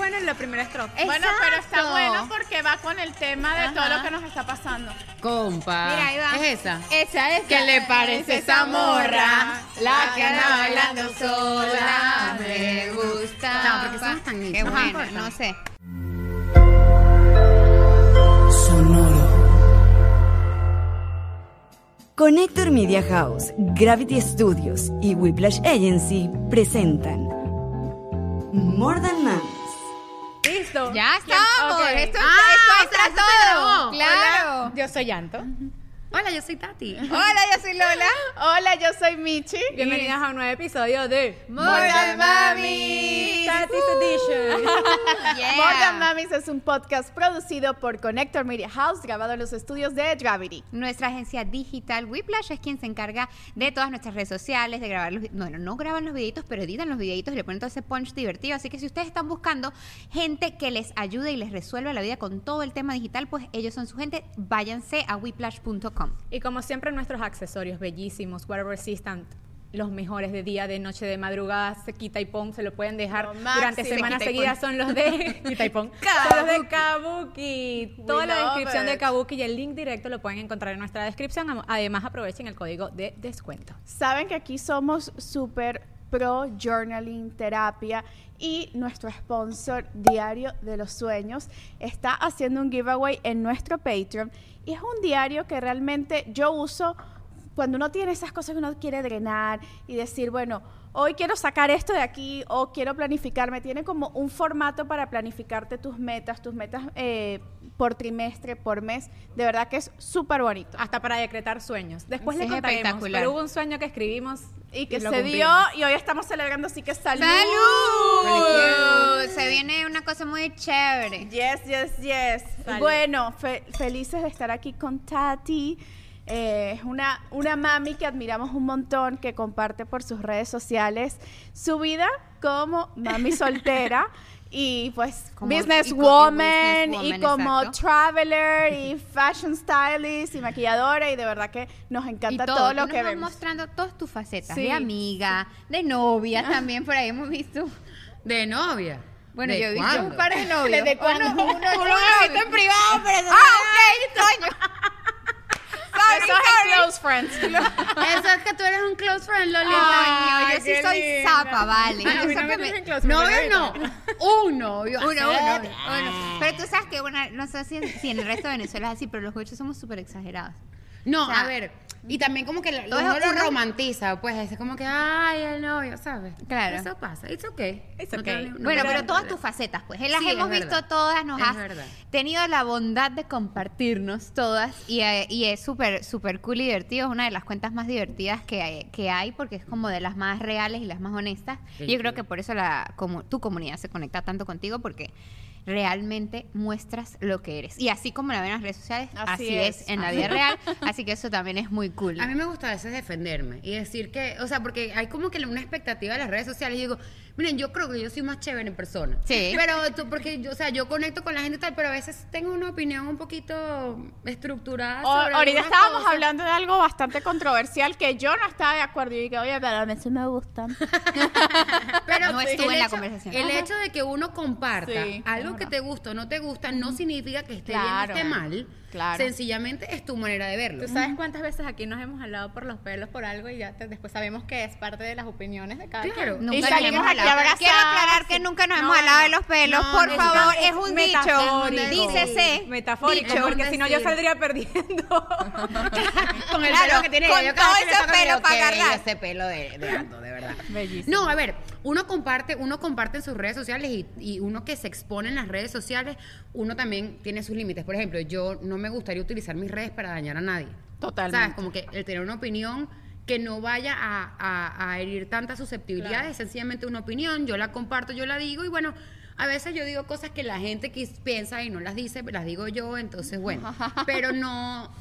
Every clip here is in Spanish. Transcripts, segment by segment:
bueno en la primera estrofa. Bueno, pero está bueno porque va con el tema de todo lo que nos está pasando. Compa. Mira, ahí va. ¿Es esa? Esa es. ¿Qué le parece esa morra? La que anda bailando sola. Me gusta. No, porque somos tan Qué nichos. bueno, importa. no sé. Connector Media House, Gravity Studios y Whiplash Agency presentan More Than. Listo. Ya estamos. Esto, Ah, esto o sea, entra esto todo. Claro. Yo soy Yanto. Hola, yo soy Tati. Hola, yo soy Lola. Hola, yo soy Michi. Bienvenidas a un nuevo episodio de More Than Mamis. Tati's Edition. Yeah. More Than Mamis es un podcast producido por Connector Media House, grabado en los estudios de Gravity. Nuestra agencia digital Whiplash es quien se encarga de todas nuestras redes sociales, de grabar los Bueno, no graban los videitos, pero editan los videitos y le ponen todo ese punch divertido. Así que si ustedes están buscando gente que les ayude y les resuelva la vida con todo el tema digital, pues ellos son su gente. Váyanse a whiplash.com. Y como siempre, nuestros accesorios bellísimos, water resistant, los mejores de día, de noche, de madrugada, se quita y pon, se lo pueden dejar Lo durante semanas seguidas. Son los de quita y pon. Son los de Kabuki. Toda la descripción de. Kabuki y el link directo lo pueden encontrar en nuestra descripción. Además, aprovechen el código de descuento. Saben que aquí somos súper pro journaling, terapia y nuestro sponsor Diario de los Sueños está haciendo un giveaway en nuestro Patreon y es un diario que realmente yo uso cuando uno tiene esas cosas que uno quiere drenar y decir, bueno, hoy quiero sacar esto de aquí o quiero planificarme. Tiene como un formato para planificarte tus metas, tus metas eh, por trimestre, por mes. De verdad que es súper bonito. Hasta para decretar sueños. Después Sí, le es contaremos. espectacular. Pero hubo un sueño que escribimos Y que se dio y hoy estamos celebrando, así que salud. ¡Salud! Se viene una cosa muy chévere. Yes, yes, yes. Salud. Bueno, fe- felices de estar aquí con Tati. Eh, Es una, una mami que admiramos un montón, que comparte por sus redes sociales su vida como mami soltera y pues Como- businesswoman y co- y como exacto. traveler y fashion stylist y maquilladora y de verdad que nos encanta y todo, todo, lo que vas vemos. mostrando todas tus facetas, Sí, de amiga, de novia también, por ahí hemos visto. De novia. Bueno, ¿De yo he visto un par de novios. ¿Desde cuándo? Uno, uno, Uno uno lo he visto en privado, pero Ah, ok, coño. Sorry, Eso es sorry. en Close Friends. Eso es que tú eres un close friend, Loli. Yo sí soy linda. zapa, vale. A Yo mí no me me- dicen close No, friend, no. Un novio. Uno, uno, uno. Pero tú sabes que, bueno, no sé si, si en el resto de Venezuela es así, pero los gochos somos súper exagerados. No, O sea, a ver. Y también como que lo- todo uno lo uno- romantiza, pues es como que, ay, el novio, ¿sabes? Claro. Eso pasa. It's okay. It's No okay. te- no bueno, te- pero todas tus facetas, pues, las Sí, hemos verdad. visto todas, nos Es has verdad. tenido la bondad de compartirnos todas y, eh, y es súper, súper cool y divertido, es una de las cuentas más divertidas que hay, que hay porque es como de las más reales y las más honestas. Sí, y yo creo sí. que por eso la, como, tu comunidad se conecta tanto contigo porque realmente muestras lo que eres. Y así como la ven en las redes sociales, así, Así es. es. en la vida real, así que eso también es muy cool. A mí me gusta a veces defenderme y decir que, o sea, porque hay como que una expectativa de las redes sociales y digo, miren, yo creo que yo soy más chévere en persona. Sí. Pero tú, porque yo, o sea, yo conecto con la gente y tal, pero a veces tengo una opinión un poquito estructurada. O- sobre ahorita estábamos cosas. hablando de algo bastante controversial que yo no estaba de acuerdo y dije, oye, pero a mí sí me gustan. Pero No el estuve en la hecho- conversación. El Ajá. hecho de que uno comparta Sí, algo que te gusta o no te gusta no significa que esté Claro. bien o esté mal. Claro. Sencillamente es tu manera de verlo. ¿Tú sabes cuántas veces aquí nos hemos hablado por los pelos por algo y ya te- después sabemos que es parte de las opiniones de cada Claro. quien? Nunca Y nos salimos aquí hablado. abrazadas. Quiero aclarar que nunca nos hemos No, hablado de los pelos. No, Por no, favor, es es un metafórico. dicho. Dícese. Metafórico, Dicho. porque si no yo saldría perdiendo. con el Claro, pelo que tiene con yo todo ese pelo para agarrar. ese pelo de, de Ando, de verdad. Bellísimo. No, a ver, uno comparte, uno comparte en sus redes sociales y, y uno que se expone en las redes sociales, uno también tiene sus límites. Por ejemplo, yo no me gustaría utilizar mis redes para dañar a nadie. Totalmente. ¿Sabes? Como que el tener una opinión que no vaya a, a- a herir tantas susceptibilidades, sencillamente una opinión, yo la comparto, yo la digo y bueno, a veces yo digo cosas que la gente quis- piensa y no las dice, las digo yo, entonces bueno, pero no...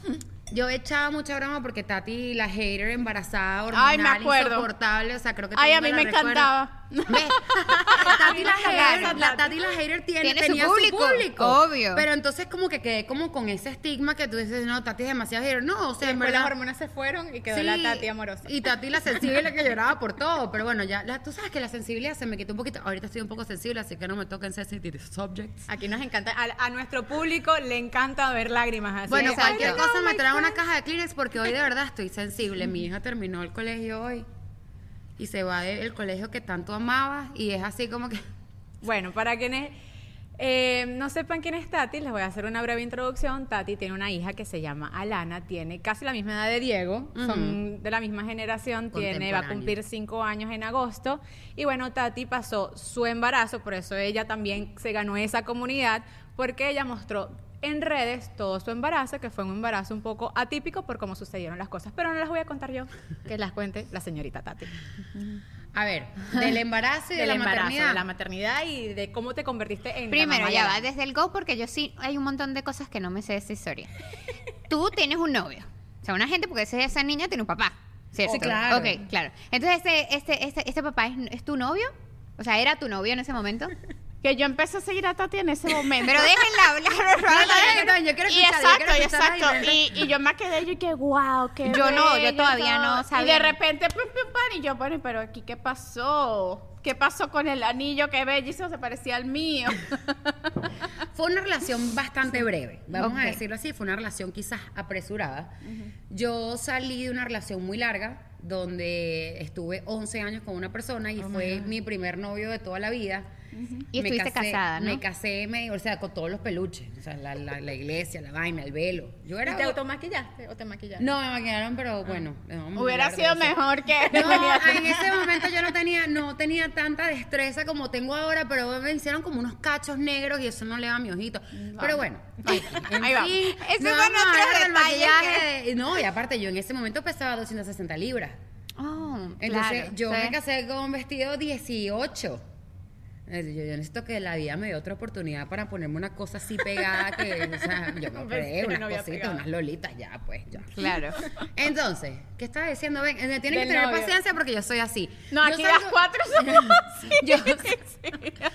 Yo echaba mucha broma porque Tati, la hater embarazada, hormonal, Ay, me acuerdo. insoportable, o sea, creo que Ay, a mí me la recuerda. encantaba. Tati la hater, la Tati la hater tiene, Tiene su público, obvio. Pero entonces como que quedé como con ese estigma que tú dices, no, Tati es demasiado hater. No, o sea, en verdad... las hormonas se fueron y quedó la Tati amorosa. Y Tati la sensible que lloraba por todo. Pero bueno, ya, la- tú sabes que la sensibilidad se me quitó un poquito. Ahorita estoy un poco sensible, así que no me toquen sensitive subjects. Aquí nos encanta, a, a nuestro público le encanta ver lágrimas así. Bueno, cualquier "Ay, cosa no, me trae una friend". caja de Kleenex porque hoy de verdad estoy sensible. Mi hija terminó el colegio hoy y se va del colegio que tanto amaba y es así como que... Bueno, para quienes eh, no sepan quién es Tati, les voy a hacer una breve introducción. Tati tiene una hija que se llama Alana, tiene casi la misma edad de Diego, son de la misma generación, tiene, va a cumplir cinco años en agosto. Y bueno, Tati pasó su embarazo, por eso ella también se ganó esa comunidad, porque ella mostró en redes todo su embarazo, que fue un embarazo un poco atípico por cómo sucedieron las cosas. Pero no las voy a contar yo, que las cuente la señorita Tati. A ver, del embarazo y de Del la embarazo, maternidad. de la maternidad y de cómo te convertiste en Primero, mamá ya va, desde el go, porque yo sí hay un montón de cosas que no me sé de esa historia. Tú tienes un novio. O sea, una gente, porque ese- esa niña tiene un papá. ¿Cierto? Sí, claro. Ok, claro. Entonces, este, este, este, este papá es, es tu novio. O sea, ¿era tu novio en ese momento? Que yo empecé a seguir a Tati en ese momento. Pero déjenla hablar, No, no, no, yo quiero y escuchar, yo exacto, quiero y escuchar exacto. Y, y yo me quedé, yo que wow, qué Yo no, yo todavía todo. no Y sabía. de repente, pum, pum, pam, y yo, bueno, pero aquí, ¿qué pasó? ¿Qué pasó con el anillo? Qué bellísimo, se parecía al mío. Fue una relación bastante breve, vamos a decirlo así, fue una relación quizás apresurada. Yo salí de una relación muy larga, donde estuve 11 años con una persona y fue mi primer novio de toda la vida. Y Me estuviste casé- casada, ¿no? Me casé, me- o sea, con todos los peluches, o sea, la, la- la iglesia, la vaina, el velo. Yo era... ¿Y te automaquillaste o te maquillaste? No, me maquillaron, pero bueno. vamos a Hubiera sido mejor que... No, en ese momento yo no tenía, no tenía tanta destreza como tengo ahora, pero me hicieron como unos cachos negros y eso no le va a mi ojito. Pero bueno, en Ahí fin, Esos no son vamos a otros hablar del detalles maquillaje no, y aparte yo en ese momento pesaba 260 libras. Oh, Entonces claro, yo me casé con un vestido 18. Yo, yo necesito que la vida me dé otra oportunidad para ponerme una cosa así pegada que, o sea, yo me Un operé vestido de unas cositas, pegada. unas lolitas, ya, pues, ya. Claro. Entonces, ¿qué estaba diciendo? Ven, tienen que tener novio. paciencia porque yo soy así. No, Yo aquí salgo- las cuatro somos así. Yo-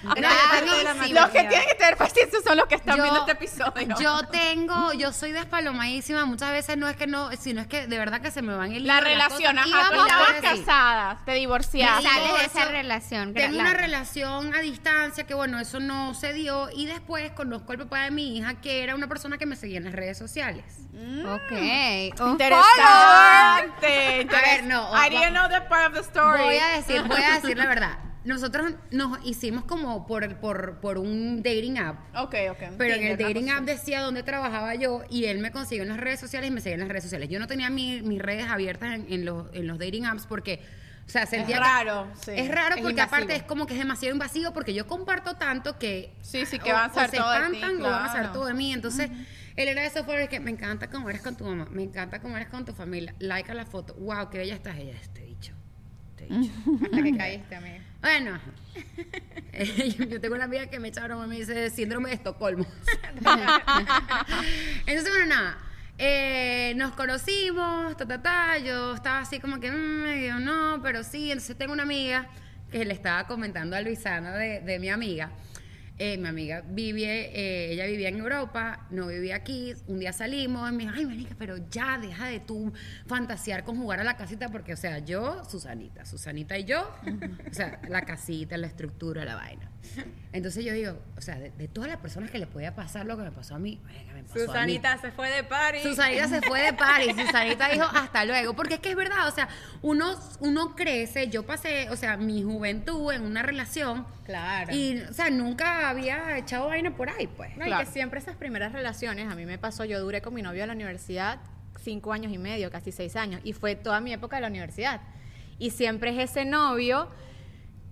No, yo. Los que tienen que tener paciencia son los que están yo- viendo este episodio. Yo tengo, yo soy despalomadísima. Muchas veces no es que no, sino es que de verdad que se me van el la relación, ajá, tú estabas casada, te divorciaste. Sales de esa relación. Tengo una relación distancia que bueno, eso no se dio y después conozco al papá de mi hija que era una persona que me seguía en las redes sociales. Ok. Un follower. Interesante. A ver, no, I didn't know that part of the story. Voy a decir, voy a decir la verdad. Nosotros nos hicimos como por, por, por un dating app. Ok, ok. Pero en el dating app decía dónde trabajaba yo y él me consiguió en las redes sociales y me seguía en las redes sociales. Yo no tenía mi- mis redes abiertas en, en los, en los dating apps porque, o sea, sentía que- raro, sí. Es raro Es porque invasivo. aparte es como que es demasiado invasivo porque yo comparto tanto que Sí, sí, que van a o saber se todo de ti, o van a claro. todo de mí. Entonces, él era de esos followers que me encanta cómo eres con tu mamá, me encanta cómo eres con tu familia, like a la foto, wow, qué bella estás ella, este dicho. Este dicho. Hasta que caíste, amiga. Bueno, yo tengo una amiga que me echa broma y me dice síndrome de Estocolmo. Entonces, bueno, nada. Eh, nos conocimos, ta, ta, ta. Yo estaba así como que, mm, no, pero sí. Entonces, tengo una amiga que le estaba comentando a Luisana de, mi amiga. Eh, mi amiga vive, eh, ella vivía en Europa, no vivía aquí. Un día salimos y me dijo, ay, marica, pero ya deja de tú fantasear con jugar a la casita, porque, o sea, yo, Susanita, Susanita y yo, o sea, la casita, la estructura, la vaina. Entonces yo digo, o sea, de, de todas las personas que le podía pasar lo que me pasó a mí, venga, me pasó a mí. Susanita se fue de party. Susanita se fue de party, Susanita dijo hasta luego, porque es que es verdad, o sea, uno, uno crece, yo pasé, o sea, mi juventud en una relación Claro. y, o sea, nunca había echado vaina por ahí, pues. No, y Claro. que siempre esas primeras relaciones, a mí me pasó, yo duré con mi novio en la universidad cinco años y medio, casi seis años, y fue toda mi época de la universidad. Y siempre es ese novio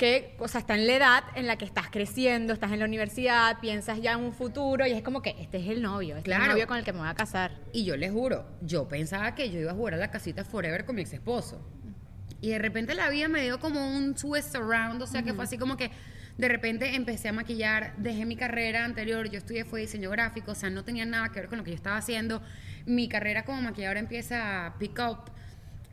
que, o sea, está en la edad en la que estás creciendo, estás en la universidad, piensas ya en un futuro, y es como que este es el novio, este es Claro. el novio con el que me voy a casar. Y yo les juro, yo pensaba que yo iba a jugar a la casita forever con mi ex esposo. Y de repente la vida me dio como un twist around, o sea que fue así como que de repente empecé a maquillar, dejé mi carrera anterior, yo estudié fue diseño gráfico, o sea, no tenía nada que ver con lo que yo estaba haciendo. Mi carrera como maquilladora empieza a pick up.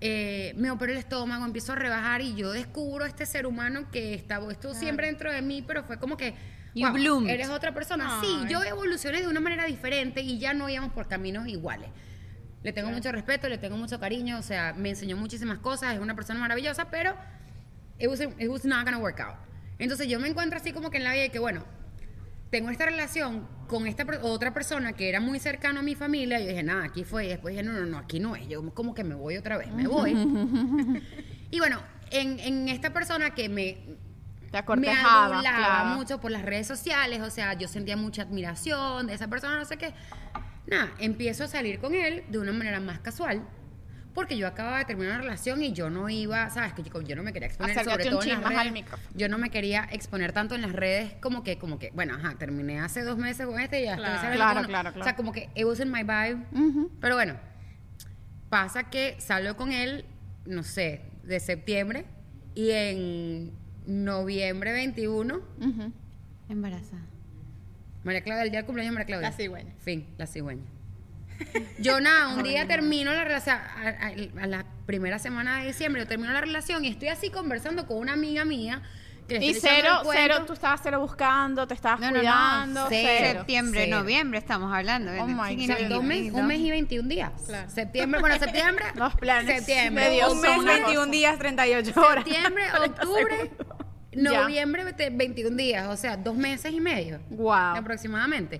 Eh, me opero el estómago, empiezo a rebajar y yo descubro este ser humano que estaba, estuvo siempre dentro de mí, pero fue como que, You wow, bloomed. eres otra persona. Sí, yo evolucioné de una manera diferente y ya no íbamos por caminos iguales. Le tengo mucho respeto, le tengo mucho cariño, o sea, me enseñó muchísimas cosas, es una persona maravillosa, pero it was, it was not gonna work out. Entonces yo me encuentro así como que en la vida de que, bueno, tengo esta relación con esta otra persona que era muy cercano a mi familia. Y yo dije, nada, aquí fue. Y después dije, no, no, no, aquí no es. Yo como que me voy otra vez, me voy. y bueno, en, en esta persona que me, Te me adulaba claro. mucho por las redes sociales, o sea, yo sentía mucha admiración de esa persona, no sé qué. Nada, empiezo a salir con él de una manera más casual. Porque yo acababa de terminar una relación y yo no iba, sabes que yo, yo no me quería exponer sobre todo en las redes. Yo no me quería exponer tanto en las redes como que, como que, bueno, ajá, terminé hace dos meses con este y ya. Claro, Como no. claro, O claro. sea, como que it wasn't my vibe. Pero bueno, pasa que salgo con él, no sé, de septiembre y en noviembre 21, Ujú. Embarazada. María Claudia, el día del cumpleaños de María Claudia. La cigüeña. Fin, la cigüeña. Yo nada, un día termino la relación, a, a- a la primera semana de diciembre, yo termino la relación y estoy así conversando con una amiga mía. Que le Y estoy cero, cero, tú estabas cero buscando, te estabas No, no, cuidando, no. cero. Septiembre, Cero. noviembre estamos hablando. Oh my O sea, God. dos meses, un mes y 21 días. Septiembre, bueno, septiembre. Los planes Septiembre. de Dios Un son mes, una 21 cosa. días, 38 horas. Septiembre, octubre, Ya. noviembre, vete- 21 días. O sea, dos meses y medio. Wow. Aproximadamente.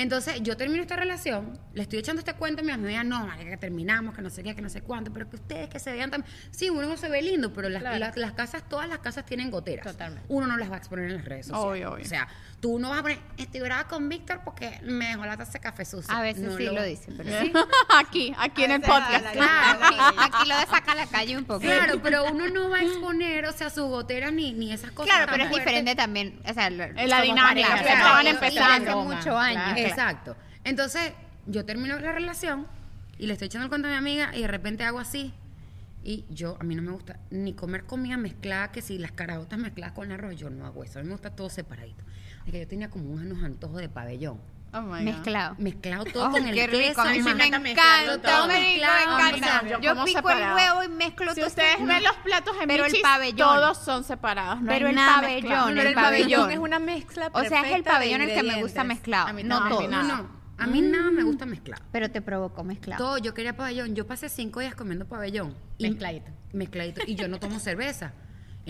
Entonces, yo termino esta relación, le estoy echando este cuento a mi amiga, no, que terminamos, que no sé qué, que no sé cuánto, pero que ustedes que se vean también. Sí, uno no se ve lindo, pero las, Claro. las- las casas, todas las casas tienen goteras. Totalmente. Uno no las va a exponer en las redes sociales. Obvio, obvio. O sea, tú no vas a poner, estoy brava con Víctor porque me dejó la taza de café sucia. A veces No sí lo dice, pero sí. aquí, aquí en el podcast. la- Claro. Aquí, aquí lo de saca a la calle un poco. Claro, pero uno no va a exponer, o sea, sus goteras ni, ni esas cosas. Claro, pero es fuertes. diferente también. O sea, lo- la dinámica, claro, estaban empezando. hace muchos años. Exacto. Entonces, yo termino la relación y le estoy echando el cuento a mi amiga y de repente hago así. Y yo, a mí no me gusta ni comer comida mezclada, que si las caraotas mezcladas con arroz, yo no hago eso. A mí me gusta todo separadito. Que yo tenía como unos antojos de pabellón. Oh my God. Mezclado. Mezclado todo Oh, con el queso. rico, a mí sí me mezclarlo encanta, todo. me Mezclado, encanta. yo pico separado. el huevo y mezclo Si todo ustedes eso. ven los platos en Pero el pabellón. todos son separados. No Pero hay el nada pabellón, mezclado. el Pero el pabellón. pabellón es una mezcla O sea, es el perfecta pabellón el que me gusta mezclado, A mí no todo. No, no. A mí nada me gusta mezclado. Pero te provocó mezclado. Todo, yo quería pabellón. Yo pasé cinco días comiendo pabellón. Y- Mezcladito. Mezcladito. Y yo no tomo cerveza.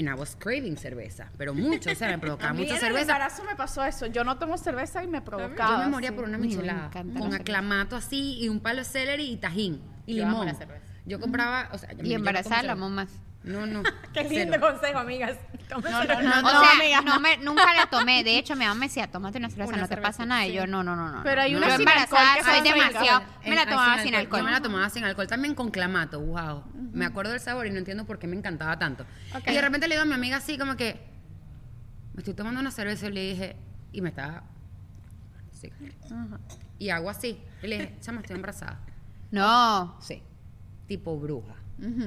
And I was craving cerveza. Pero mucho, o sea, me provocaba mucha en el cerveza. embarazo me pasó eso. Yo no tomo cerveza y me provocaba. Yo me moría sí. por una michelada. Con la aclamato así y un palo de celery y tajín. Y Yo limón. la cerveza. Yo compraba, o sea, yo- Y no embarazada como la cerveza. amo más. No, no. Qué lindo cero. consejo, amigas. No, no, no, o no, sea, amiga, no no. me, nunca la tomé. De hecho, mi mamá me decía, tómate una cerveza, Una no te pasa nada. Y yo, no, no, no, no. Pero hay una Yo sin alcohol que soy demasiado. Me la tomaba sin alcohol. Yo me la tomaba sin alcohol, también con clamato, wow. Me acuerdo del sabor y no entiendo por qué me encantaba tanto. Y de repente le digo a mi amiga así como que, me estoy tomando una cerveza y le dije, y me estaba, sí. Y hago así. Y le dije, chama, estoy embarazada. No. Sí. Tipo bruja.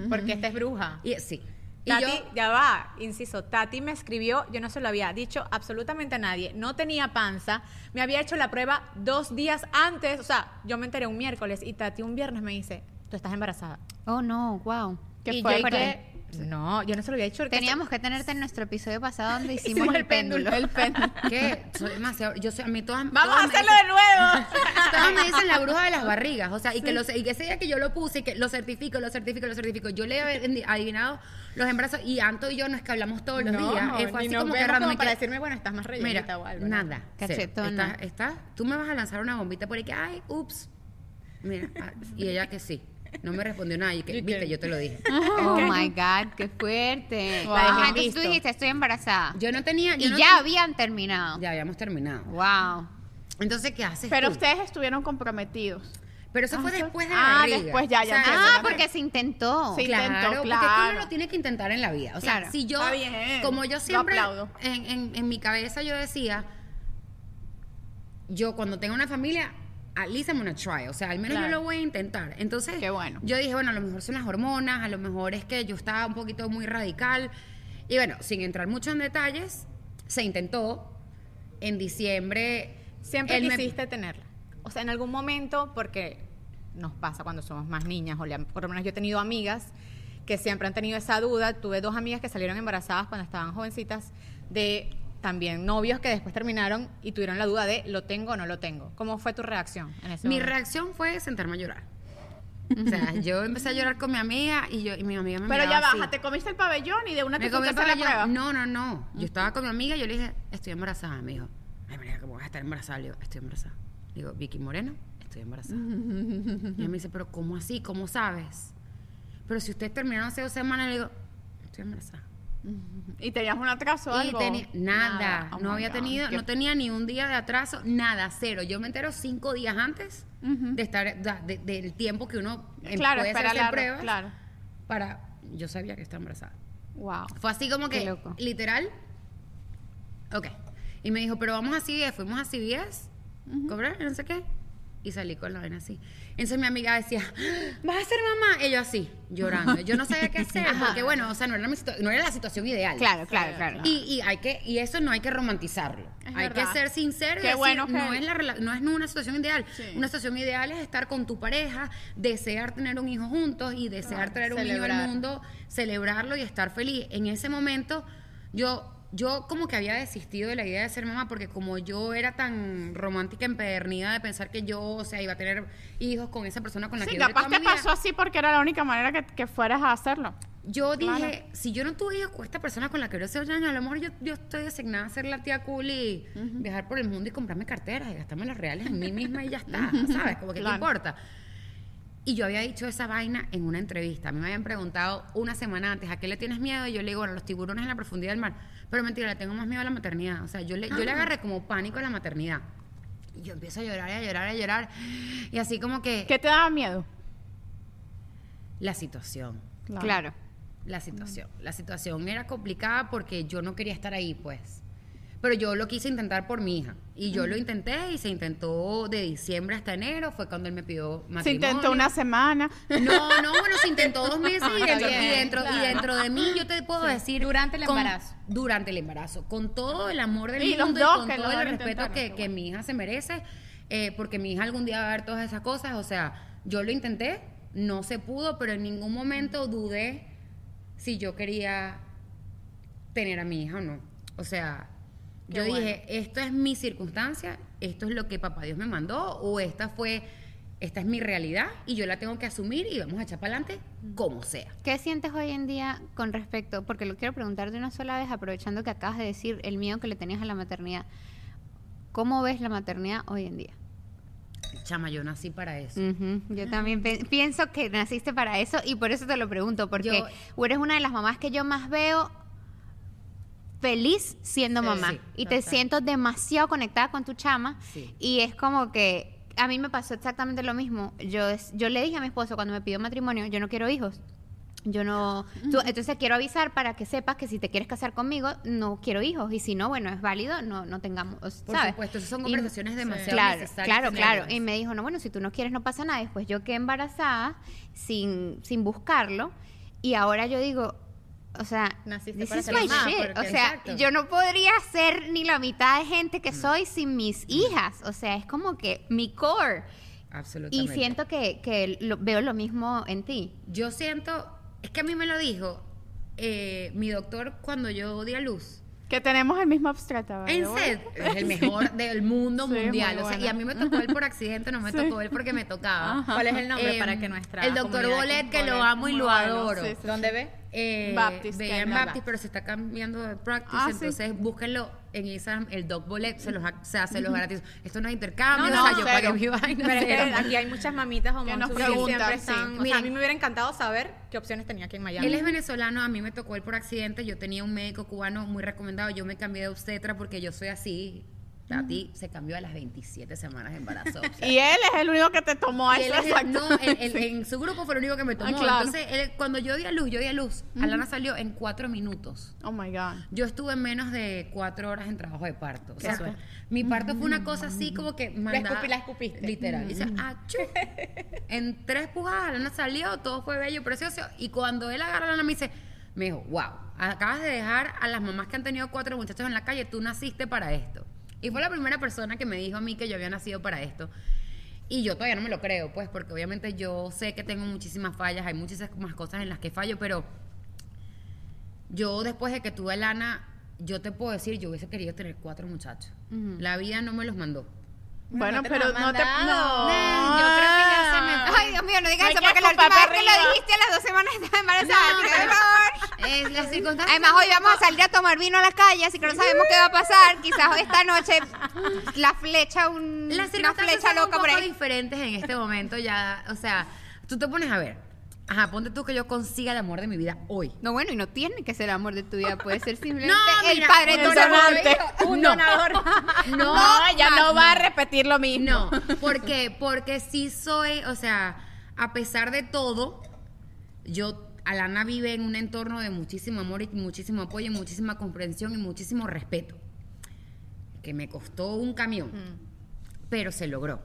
Porque esta es bruja. Y sí. Y Tati, yo, ya va, inciso, Tati me escribió, yo no se lo había dicho absolutamente a nadie, no tenía panza, me había hecho la prueba dos días antes, o sea, yo me enteré un miércoles y Tati un viernes me dice, tú estás embarazada. Oh, no, wow. ¿Qué y fue? yo no, yo no se lo había dicho. Teníamos que tenerte en nuestro episodio pasado donde hicimos, Hicimos el el péndulo. péndulo. El péndulo. ¿qué? Soy demasiado, yo soy, a mí todas, Vamos todas a hacerlo dicen- de nuevo. Todas me dicen la bruja de las barrigas, o sea, y que, lo, y que ese día que yo lo puse, y que lo certifico, lo certifico, lo certifico. Yo le he adivinado los embarazos y Anto y yo no es que hablamos todos los no, días. eh, fue así como que random, para que- decirme, bueno, estás más rellenita Mira, o algo. ¿no? nada. Cachetona. Está, está- tú me vas a lanzar una bombita por ahí que, ay, ups. Mira, ah, y ella que sí. No me respondió nada y que, viste, yo te lo dije. Oh my God, qué fuerte. Wow. Ajá, Bien entonces tú dijiste, estoy embarazada. Yo no tenía. yo y no ya ten- habían terminado. Ya habíamos terminado. Wow. Entonces, ¿qué haces? Pero tú? ustedes estuvieron comprometidos. Pero eso Ah, fue después de ah, la barriga. después ya, ya O sea, Ah, ya porque se intentó. Sí. Claro, intentó, porque claro. uno lo tiene que intentar en la vida. O sea, Claro. si yo, Está bien, como yo siempre, aplaudo. en, en- en mi cabeza yo decía, yo cuando tenga una familia, at least I'm gonna try. O sea, al menos Claro. yo lo voy a intentar. Entonces, Qué bueno. yo dije, bueno, a lo mejor son las hormonas, a lo mejor es que yo estaba un poquito muy radical. Y bueno, sin entrar mucho en detalles, se intentó. En diciembre, Siempre él me- quisiste tenerla. O sea, en algún momento, porque nos pasa cuando somos más niñas, o por lo menos yo he tenido amigas que siempre han tenido esa duda. Tuve dos amigas que salieron embarazadas cuando estaban jovencitas de también novios que después terminaron y tuvieron la duda de lo tengo o no lo tengo. ¿Cómo fue tu reacción en ese Mi momento? reacción fue sentarme a llorar. O sea, yo empecé a llorar con mi amiga y yo y mi amiga me Pero ya así. baja, te comiste el pabellón y de una te comí el hacer la prueba. pabellón. No, no, no. Yo estaba con mi amiga y yo le dije, estoy embarazada. Me dijo, ay, María, ¿cómo vas a estar embarazada? Le digo, estoy embarazada. Le digo, Vicky Moreno, estoy embarazada. y ella me dice, pero ¿cómo así? ¿Cómo sabes? Pero si ustedes terminaron hace dos semanas, le digo, estoy embarazada. ¿Y tenías un atraso o algo? nada, Oh no my había God. tenido, Qué- no tenía ni un día de atraso, nada, cero. Yo me entero cinco días antes de estar, de- de- del tiempo que uno Claro, puede hacerse pruebas claro. para, yo sabía que estaba embarazada. Wow. Fue así como que, loco. literal, ok. Y me dijo, pero vamos a CVS, fuimos a CVS, cobré, no sé qué, y salí con la vaina así. Entonces mi amiga decía, ¿vas a ser mamá? Y yo así, llorando. Yo no sabía qué hacer, porque bueno, o sea, no era, mi situa- no era la situación ideal. Claro, claro, claro. Y, y hay que y eso no hay que romantizarlo. Es hay verdad. que ser sincero y Qué decir, bueno que- no es la no es una situación ideal. Sí. Una situación ideal es estar con tu pareja, desear tener un hijo juntos y desear traer un niño celebrar. al mundo, celebrarlo y estar feliz. En ese momento yo yo como que había desistido de la idea de ser mamá porque como yo era tan romántica empedernida de pensar que yo, o sea, iba a tener hijos con esa persona con la Sí, que duré capaz te vida. pasó así porque era la única manera que, que fueras a hacerlo. Yo dije, Claro. si yo no tuve hijos con esta persona con la que yo hace años, a lo mejor yo, yo estoy designada a ser la tía cool y viajar por el mundo y comprarme carteras y gastarme las reales en mí misma y ya está, ¿sabes? Como que Claro. qué importa. Y yo había dicho esa vaina en una entrevista. A mí me habían preguntado una semana antes, ¿a qué le tienes miedo? Y yo le digo, bueno, los tiburones en la profundidad del mar. Pero mentira, le tengo más miedo a la maternidad. O sea, yo le, yo le agarré como pánico a la maternidad. Y yo empiezo a llorar y a llorar y a llorar. Y así como que ¿Qué te daba miedo? la situación. Claro. la situación. La situación era complicada porque yo no quería estar ahí, pues. Pero yo lo quise intentar por mi hija. Y yo lo intenté y se intentó de diciembre hasta enero. Fue cuando él me pidió matrimonio. Se intentó una semana. No, no, bueno, se intentó dos meses y Está dentro, y dentro, y dentro de mí yo te puedo decir... Durante el con- embarazo. durante el embarazo. Con todo el amor del Y los mundo dos y con todo el respeto que, que mi hija se merece. eh, porque mi hija algún día va a ver todas esas cosas. O sea, yo lo intenté, no se pudo, pero en ningún momento dudé si yo quería tener a mi hija o no. O sea, Qué yo bueno. dije, esto es mi circunstancia, esto es lo que papá Dios me mandó, o esta fue, esta es mi realidad y yo la tengo que asumir y vamos a echar para adelante como sea. ¿Qué sientes hoy en día con respecto? Porque lo quiero preguntar de una sola vez, aprovechando que acabas de decir el miedo que le tenías a la maternidad. ¿Cómo ves la maternidad hoy en día? Chama, yo nací para eso. Yo también pe- pienso que naciste para eso y por eso te lo pregunto, porque Yo- eres una de las mamás que yo más veo feliz siendo Sí, mamá sí, y te siento demasiado conectada con tu chama Sí. y es como que a mí me pasó exactamente lo mismo. Yo, es- yo le dije a mi esposo cuando me pidió matrimonio, yo no quiero hijos. Yo no, tú- entonces quiero avisar para que sepas que si te quieres casar conmigo, no quiero hijos y si no, bueno, es válido, no, no tengamos, Por supuesto, esas son Y- conversaciones demasiado Claro, necesarias. claro, claro. Y me dijo, no, bueno, si tú no quieres, no pasa nada. Después yo quedé embarazada sin, sin buscarlo. Y ahora yo digo, o sea, Naciste this is my shit. O sea, Exacto. yo no podría ser ni la mitad de gente que soy sin mis hijas. O sea, es como que mi core. Y Absolutamente. siento que, que lo- veo lo mismo en ti. Yo siento, es que a mí me lo dijo eh, mi doctor cuando yo di a luz. Que tenemos el mismo abstrato. En SED es el mejor del mundo Sí, mundial. O sea, y a mí me tocó él por accidente, no me Sí. tocó él porque me tocaba. Ajá. ¿Cuál es el nombre Eh, para que nuestra El doctor Bolet, que lo amo y lo bueno, adoro. sí, sí. ¿Dónde ve? Eh, Baptist, en no, Baptist, pero se está cambiando de practice, Ah, sí. entonces búsquenlo en Instagram, el Doc Bolet, se los, ha- se los gratis. Esto no es intercambio, No, o sea, no, yo pagué mi vaina. Pero es que cero. aquí hay muchas mamitas o Que nos que preguntan, siempre sí. están. O sea, Miren. a mí me hubiera encantado saber qué opciones tenía aquí en Miami. Él es venezolano, a mí me tocó él por accidente, yo tenía un médico cubano muy recomendado, yo me cambié de obstetra porque yo soy así. A ti se cambió a las 27 semanas de embarazo. o sea, Y él es el único que te tomó eso. él es el- no, él- él- Sí. en su grupo fue el único que me tomó. Ah, claro. Entonces, él- cuando yo di a luz, yo di a luz. Alana salió en cuatro minutos. Oh my God. Yo estuve menos de cuatro horas en trabajo de parto. O sea, mi parto fue una cosa así como que mandada- escupí- la escupiste. Literal. Dice, achú. En tres pujadas, Alana salió, todo fue bello, precioso. Y cuando él agarra a Alana, me dice, me dijo, wow, acabas de dejar a las mamás que han tenido cuatro muchachos en la calle, tú naciste para esto. Y fue la primera persona que me dijo a mí que yo había nacido para esto. Y yo todavía no me lo creo, pues, porque obviamente yo sé que tengo muchísimas fallas, hay muchísimas cosas en las que fallo, pero yo después de que tuve a Lana, yo te puedo decir, yo hubiese querido tener cuatro muchachos. La vida no me los mandó. Bueno, no pero no te. mandado. No. Yo creo que ya se me. Ay, Dios mío, no digas No eso que porque la última vez que lo dijiste a las dos semanas estaba embarazada. por favor. Es las circunstancias. Además, hoy vamos a salir a tomar vino a la calle, así que no sabemos qué va a pasar. Quizás esta noche la flecha, un, Las una circunstancias flecha son loca un por poco ahí. diferentes en este momento ya, o sea, tú te pones a ver. Ajá, ponte tú que yo consiga el amor de mi vida hoy. No, bueno, y no tiene que ser el amor de tu vida, puede ser simplemente No, el mira, padre de tu hijo. Un No. donador. No, ella no va a repetir lo mismo. No, porque porque sí soy, o sea, a pesar de todo, yo Alana vive en un entorno de muchísimo amor y muchísimo apoyo, y muchísima comprensión y muchísimo respeto. Que me costó un camión, pero se logró.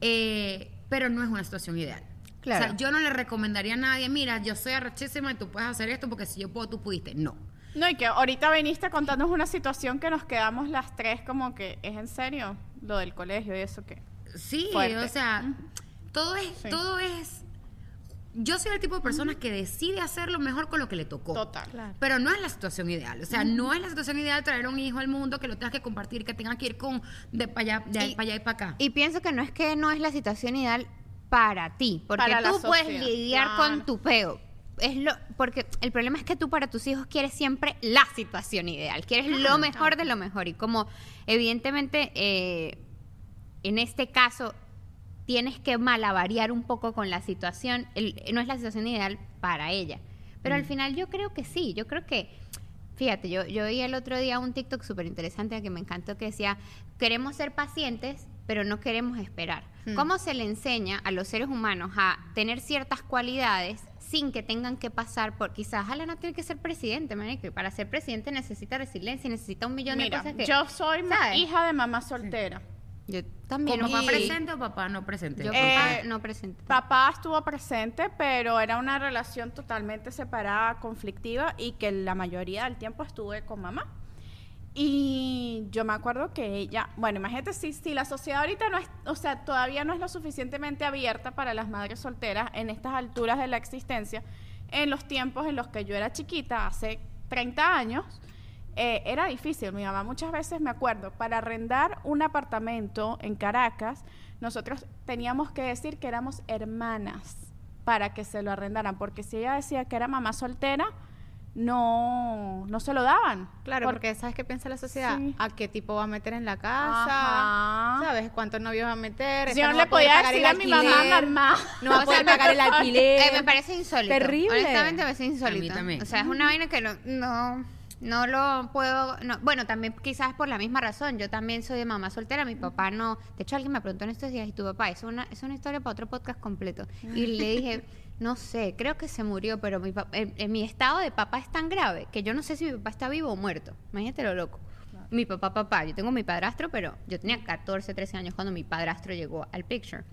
Eh, pero no es una situación ideal. Claro. O sea, yo no le recomendaría a nadie, mira, yo soy arrechísima y tú puedes hacer esto porque si yo puedo, tú pudiste. No. No, y que ahorita viniste a contarnos una situación que nos quedamos las tres como que, ¿es en serio? Lo del colegio y eso que... Sí, Fuerte. o sea, todo es, Sí. todo es. Yo soy el tipo de persona que decide hacer lo mejor con lo que le tocó. Total. Claro. Pero no es la situación ideal. O sea, no es la situación ideal traer un hijo al mundo que lo tengas que compartir, que tenga que ir con de para allá, de Y- para allá y para acá. Y pienso que no es que no es la situación ideal para ti, porque Para tú puedes lidiar claro. con tu peo. Es lo, porque el problema es que tú para tus hijos quieres siempre la situación ideal, quieres lo mejor de lo mejor. Y como evidentemente eh, en este caso tienes que malavariar un poco con la situación, el- no es la situación ideal para ella. Pero al final yo creo que sí, yo creo que, fíjate, yo, yo vi el otro día un TikTok súper interesante que me encantó que decía, queremos ser pacientes, pero no queremos esperar. ¿Cómo se le enseña a los seres humanos a tener ciertas cualidades sin que tengan que pasar por, quizás Alana tiene que ser presidente, y para ser presidente necesita resiliencia, necesita un millón de cosas que... yo soy hija de mamá soltera. Yo también. ¿Con papá presente o papá no presente? Yo Eh, papá no presente. Papá estuvo presente, pero era una relación totalmente separada, conflictiva y que la mayoría del tiempo estuve con mamá. Y yo me acuerdo que ella, bueno, imagínate si, si la sociedad ahorita no es, o sea, todavía no es lo suficientemente abierta para las madres solteras en estas alturas de la existencia, en los tiempos en los que yo era chiquita, hace 30 años, eh, era difícil. Mi mamá muchas veces, me acuerdo, para arrendar un apartamento en Caracas, nosotros teníamos que decir que éramos hermanas para que se lo arrendaran, porque si ella decía que era mamá soltera, no, no se lo daban. Claro, Por- porque ¿sabes qué piensa la sociedad? Sí. ¿A qué tipo va a meter en la casa? Ajá. ¿Sabes cuántos novios va a meter? Yo no le podía pagar decir a mi mamá, mamá. No va a poder pagar el alquiler. Eh, me parece insólito. Terrible. Honestamente me parece A insólito. mí también. O sea, es una vaina que no, no, no lo puedo. no- bueno, también quizás por la misma razón. Yo también soy de mamá soltera. Mi papá no. De hecho, alguien me preguntó en estos días, ¿y tu papá? Es una, es una historia para otro podcast completo. Y le dije, no sé, creo que se murió, pero mi, pa- en, en mi estado de papá es tan grave que yo no sé si mi papá está vivo o muerto. Imagínate lo loco. Mi papá, papá. Yo tengo mi padrastro, pero yo tenía 14, 13 años cuando mi padrastro llegó al picture.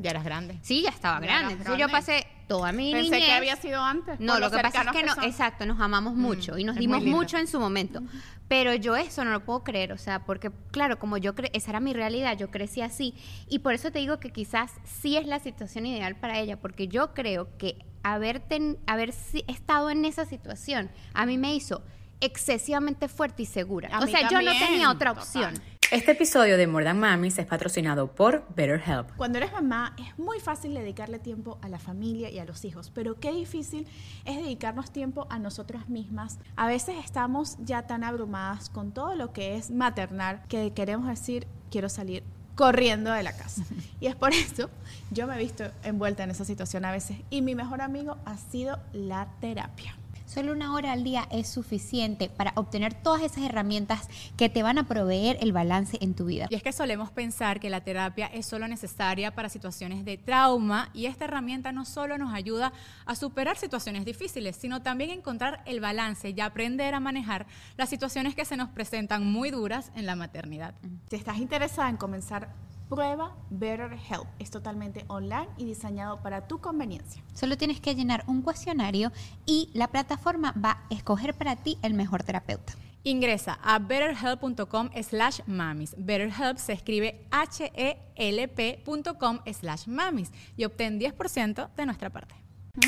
Ya eras grande. Sí, ya estaba Ya grande. Entonces yo pasé toda mi Pensé niñez. que había sido antes. No, lo que pasa es cercanos que no, son. exacto, nos amamos mucho y nos es dimos mucho en su momento. Pero yo eso no lo puedo creer, o sea, porque claro, como yo cre esa era mi realidad, yo crecí así y por eso te digo que quizás sí es la situación ideal para ella, porque yo creo que haber ten- haber si- estado en esa situación a mí me hizo excesivamente fuerte y segura. A o sea, yo no tenía otra total. opción. Este episodio de More Than Mamis es patrocinado por BetterHelp. Cuando eres mamá es muy fácil dedicarle tiempo a la familia y a los hijos, pero qué difícil es dedicarnos tiempo a nosotras mismas. A veces estamos ya tan abrumadas con todo lo que es maternar que queremos decir quiero salir corriendo de la casa. Y es por eso yo me he visto envuelta en esa situación a veces y mi mejor amigo ha sido la terapia. Solo una hora al día es suficiente para obtener todas esas herramientas que te van a proveer el balance en tu vida. Y es que solemos pensar que la terapia es solo necesaria para situaciones de trauma y esta herramienta no solo nos ayuda a superar situaciones difíciles, sino también a encontrar el balance y aprender a manejar las situaciones que se nos presentan muy duras en la maternidad. Si estás interesada en comenzar, prueba BetterHelp. Es totalmente online y diseñado para tu conveniencia. Solo tienes que llenar un cuestionario y la plataforma va a escoger para ti el mejor terapeuta. Ingresa a betterhelp.com slash mamis. BetterHelp se escribe H-E-L-P.com slash mamis y obtén 10% de nuestra parte.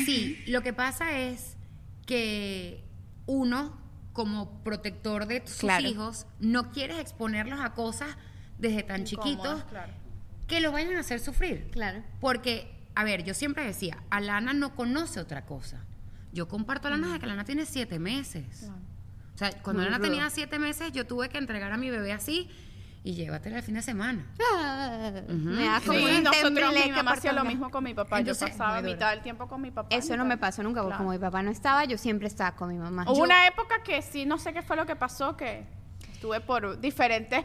Sí, lo que pasa es que uno, como protector de sus Claro. hijos, no quieres exponerlos a cosas desde tan chiquitos claro. que los vayan a hacer sufrir. Claro. Porque, a ver, yo siempre decía, Alana no conoce otra cosa. Yo comparto a Alana desde que Alana tiene siete meses. O sea, cuando Muy Alana rudo. tenía siete meses, yo tuve que entregar a mi bebé así y llévatela el fin de semana. Me da como Sí, un nosotros, mi mamá hacía lo mismo con mi papá. Entonces, yo pasaba mitad del tiempo con mi papá. Eso no me pasó nunca, porque Claro. como mi papá no estaba, yo siempre estaba con mi mamá. Hubo Yo- una época que sí, no sé qué fue lo que pasó, que estuve por diferentes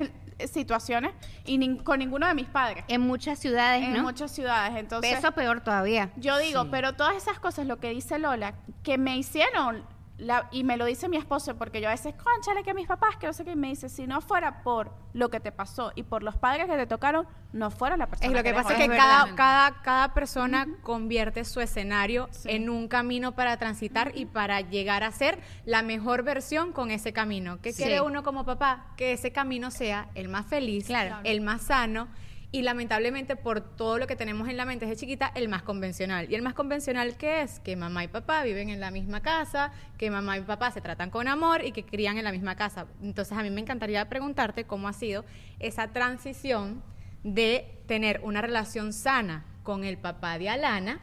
situaciones y nin- con ninguno de mis padres. en muchas ciudades, En ¿no? muchas ciudades. Entonces, Eso peor todavía. yo digo, pero todas esas cosas, lo que dice Lola, que me hicieron, la- y me lo dice mi esposo, porque yo a veces, conchale, que mis papás, que no sé qué, y me dice, si no fuera por lo que te pasó y por los padres que te tocaron, no fuera la persona Es lo que eres pasa es que Es cada, cada, cada persona convierte su escenario Sí. en un camino para transitar y para llegar a ser la mejor versión con ese camino. ¿Qué Sí. quiere uno como papá? Que ese camino sea el más feliz, Claro. el más sano y lamentablemente por todo lo que tenemos en la mente desde chiquita, el más convencional. ¿Y el más convencional qué es? Que mamá y papá viven en la misma casa, que mamá y papá se tratan con amor y que crían en la misma casa. Entonces a mí me encantaría preguntarte cómo ha sido esa transición de tener una relación sana con el papá de Alana,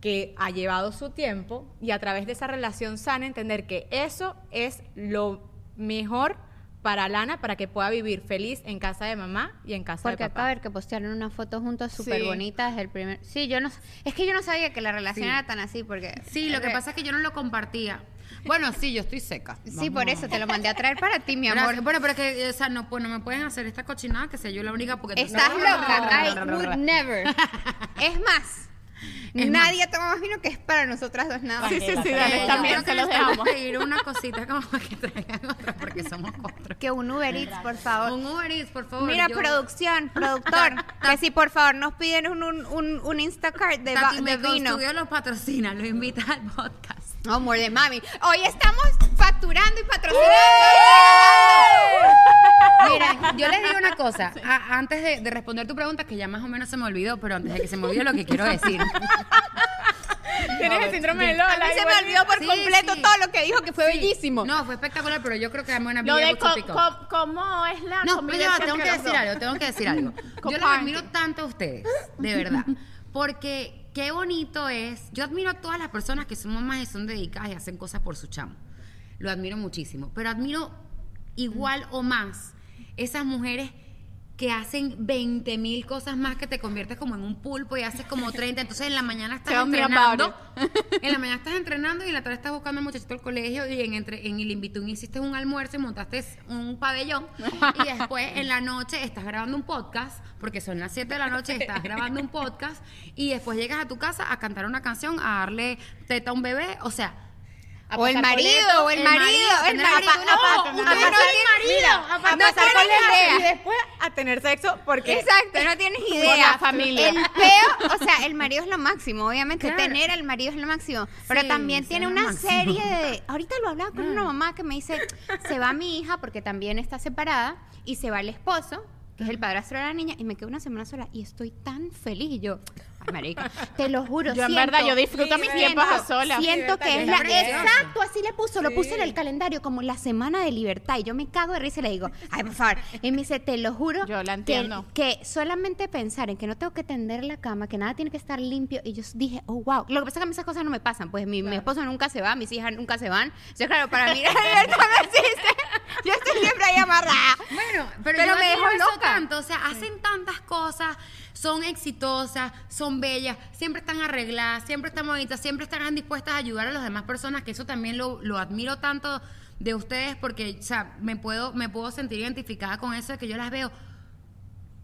que ha llevado su tiempo, y a través de esa relación sana entender que eso es lo mejor para Alana para que pueda vivir feliz en casa de mamá y en casa Porque de acá papá. ver que postearon una foto juntos súper Sí. bonita desde el primer... Sí, yo no... Es que yo no sabía que la relación Sí. era tan así, porque... Sí, lo que pasa es que yo no lo compartía. Bueno, sí, yo estoy seca. Sí, por eso te lo mandé a traer para ti, mi amor. Gracias. Bueno, pero es que, o sea, no, pues, no me pueden hacer esta cochinada que sea yo la única porque... Estás loca. I would never. Es más, Es nadie toma más vino que es para nosotras dos nada más. Sí, sí, sí, dale, también se que los dejamos. pedir una cosita como para que traigan otra porque somos cuatro. Que un Uber Eats, por favor. Un Uber Eats, por favor. Mira, yo- producción, productor, que si por favor nos piden un, un, un, un Instacart de, Tati de Meco vino. Studio los patrocina, lo invita al podcast. More de mami. Hoy estamos facturando y patrocinando. Mira, yo les digo una cosa. a- antes de, de responder tu pregunta, que ya más o menos se me olvidó, pero antes de que se me olvide lo que quiero decir. Tienes el síndrome de Lola. A mí se me igual. olvidó por Sí, completo sí. todo lo que dijo, que fue Sí. bellísimo. No, fue espectacular, pero yo creo que dame una Lo de co- co- cómo es la No, pero ya, tengo entre que los decir dos. algo, tengo que decir algo. Yo los Comparten. admiro tanto a ustedes, de verdad. Porque qué bonito es. Yo admiro a todas las personas que son mamás y son dedicadas y hacen cosas por su chamo. Lo admiro muchísimo. Pero admiro igual o más esas mujeres que hacen 20 mil cosas más que te conviertes como en un pulpo y haces como 30. Entonces en la mañana estás Tell entrenando. En la mañana estás entrenando y en la tarde estás buscando al muchachito al colegio y en, entre, en el Invitún hiciste un almuerzo y montaste un pabellón. Y después en la noche estás grabando un podcast, porque son las 7 de la noche estás grabando un podcast. Y después llegas a tu casa a cantar una canción, a darle teta a un bebé. O sea, O el pasar marido, o el marido, el marido, marido. No, no a no pasar tienen con la Y después a tener sexo porque Exacto, no tienes idea. la familia. El peo, o sea, el marido es lo máximo, obviamente. Claro. Tener al marido es lo máximo. Pero Sí, también tiene una serie de. Ahorita lo hablaba con una mamá que me dice: se va mi hija porque también está separada y se va el esposo, que es el padrastro de la niña, y me quedo una semana sola y estoy tan feliz. Y yo, marica, te lo juro. Yo en siento- verdad, yo disfruto mis tiempos a solas. Siento que es la. Exacto, así le puso, lo puso en el calendario como la semana de libertad. Y yo me cago de risa y le digo, ay, por favor. Y me dice, te lo juro. Yo la que- entiendo. Que, solamente pensar en que no tengo que tender la cama, que nada tiene que estar limpio. Y yo dije, oh, wow. Lo que pasa es que a mí esas cosas no me pasan. Pues mi, mi esposo nunca se va, mis hijas nunca se van. O sea, claro, para mí la libertad no existe. Yo estoy siempre ahí amarrada. Bueno, pero, Pero yo me dejó loca. tanto, o sea, hacen tantas cosas, son exitosas, son bellas, siempre están arregladas, siempre están bonitas, siempre están dispuestas a ayudar a las demás personas, que eso también lo, lo admiro tanto de ustedes porque, o sea, me puedo, me puedo sentir identificada con eso de que yo las veo.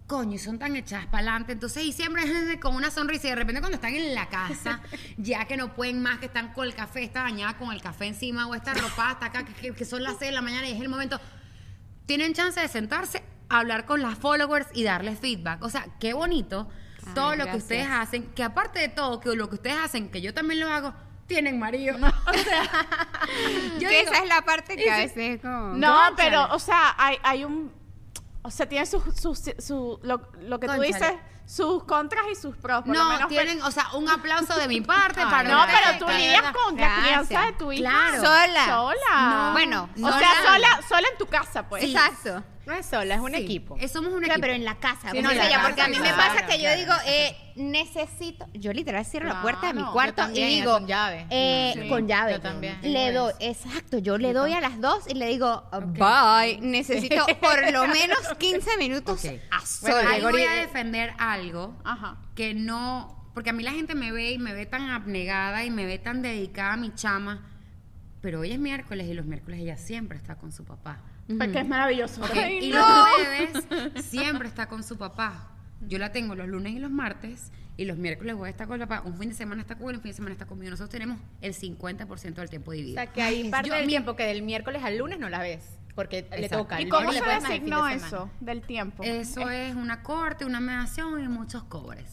Coño, son tan echadas para adelante. Entonces, y siempre con una sonrisa. Y de repente, cuando están en la casa, ya que no pueden más, que están con el café, está bañada con el café encima, o esta ropa hasta acá, que, que son las 6 de la mañana y es el momento tienen chance de sentarse, hablar con las followers y darles feedback. O sea, qué bonito todo lo que ustedes hacen, que aparte de todo, que lo que ustedes hacen, que yo también lo hago, tienen marido. O sea, yo que digo, esa es la parte que a veces es como... No, pero, o sea, hay, hay un. O sea, tiene sus. sus- su, lo, lo que tú Cónchale. dices, sus contras y sus pros. Por lo no, menos, tienen, o sea, un aplauso de mi parte para No, ustedes, pero tú lidias verdad. con la crianza de tu hija. Claro. Sola. Sola. No, bueno, o no sea, la- sola, sola en tu casa, pues. Exacto. No es sola, es un Sí, equipo. eh, Somos un Claro, equipo. pero en la casa. Sí, no, en la casa, porque a mí me claro, pasa que yo claro. digo, eh, necesito, yo literal cierro la puerta de mi cuarto también, y digo, con llave. eh, Sí, con llave. yo también. Le doy, exacto, yo le doy a las dos y le digo, bye, necesito por lo menos 15 minutos Ok. a Bueno, solas. Ahí voy a Gregory- defender algo Ajá. que no, porque a mí la gente me ve y me ve tan abnegada y me ve tan dedicada a mi chama, pero hoy es miércoles y los miércoles ella siempre está con su papá. Porque es maravilloso. ¿ok? Ay, y no. los jueves siempre está con su papá. Yo la tengo los lunes y los martes y los miércoles voy a estar con el papá. Un fin de semana está con él, un fin de semana está conmigo. Nosotros tenemos el 50% del tiempo O dividido. sea, que hay parte Yo- del mi- tiempo que del miércoles al lunes no la ves. Porque le Exacto. toca. ¿Y el cómo se miércoles más el fin de designó semana. eso del tiempo? Eso es una corte, una mediación y muchos cobres.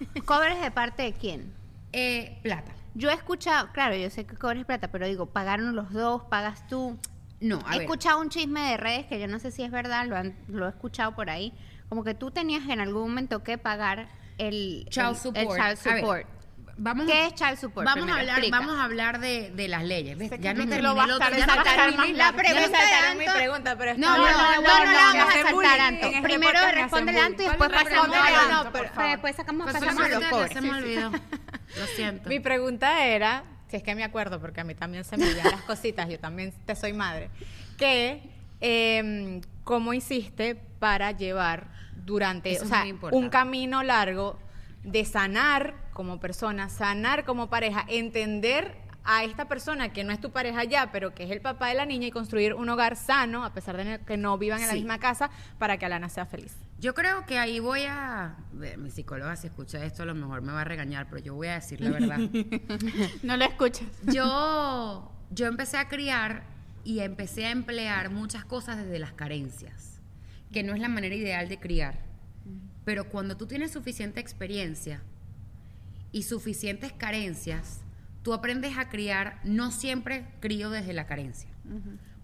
¿Cobres de parte de quién? Eh, plata. Yo he escuchado, claro, yo sé que cobres plata, pero digo, pagaron los dos, pagas tú. No, a he ver. escuchado un chisme de redes que yo no sé si es verdad, lo, han- lo he escuchado por ahí, como que tú tenías en algún momento que pagar el Child el- support. el child A ver, support. Vamos ¿Qué a- es child support? Vamos Primero, a hablar, explica. vamos a hablar de, de las leyes. Ya no terminé lo va a terminé más La pregunta Ya mi Anto- pregunta, pero No, No, no, no, no, la vamos a saltar. Anto. Este Primero responde Anto y después ¿Cuál es la pasamos a. Después sacamos, Pues pasamos a los ya cobres. se me olvidó. Lo siento. Mi pregunta era, si es que me acuerdo, porque a mí también se me olvidan las cositas, yo también te soy madre, que eh, ¿cómo hiciste para llevar durante, Eso o sea, un camino largo de sanar como persona, sanar como pareja, entender a esta persona que no es tu pareja ya, pero que es el papá de la niña y construir un hogar sano, a pesar de que no vivan en la misma casa, para que Alana sea feliz? Yo creo que ahí voy a... Mi psicóloga si escucha esto a lo mejor me va a regañar, pero yo voy a decir la verdad. No lo escuchas. yo, yo empecé a criar y empecé a emplear muchas cosas desde las carencias, que no es la manera ideal de criar. Pero cuando tú tienes suficiente experiencia y suficientes carencias, tú aprendes a criar, no siempre crío desde la carencia.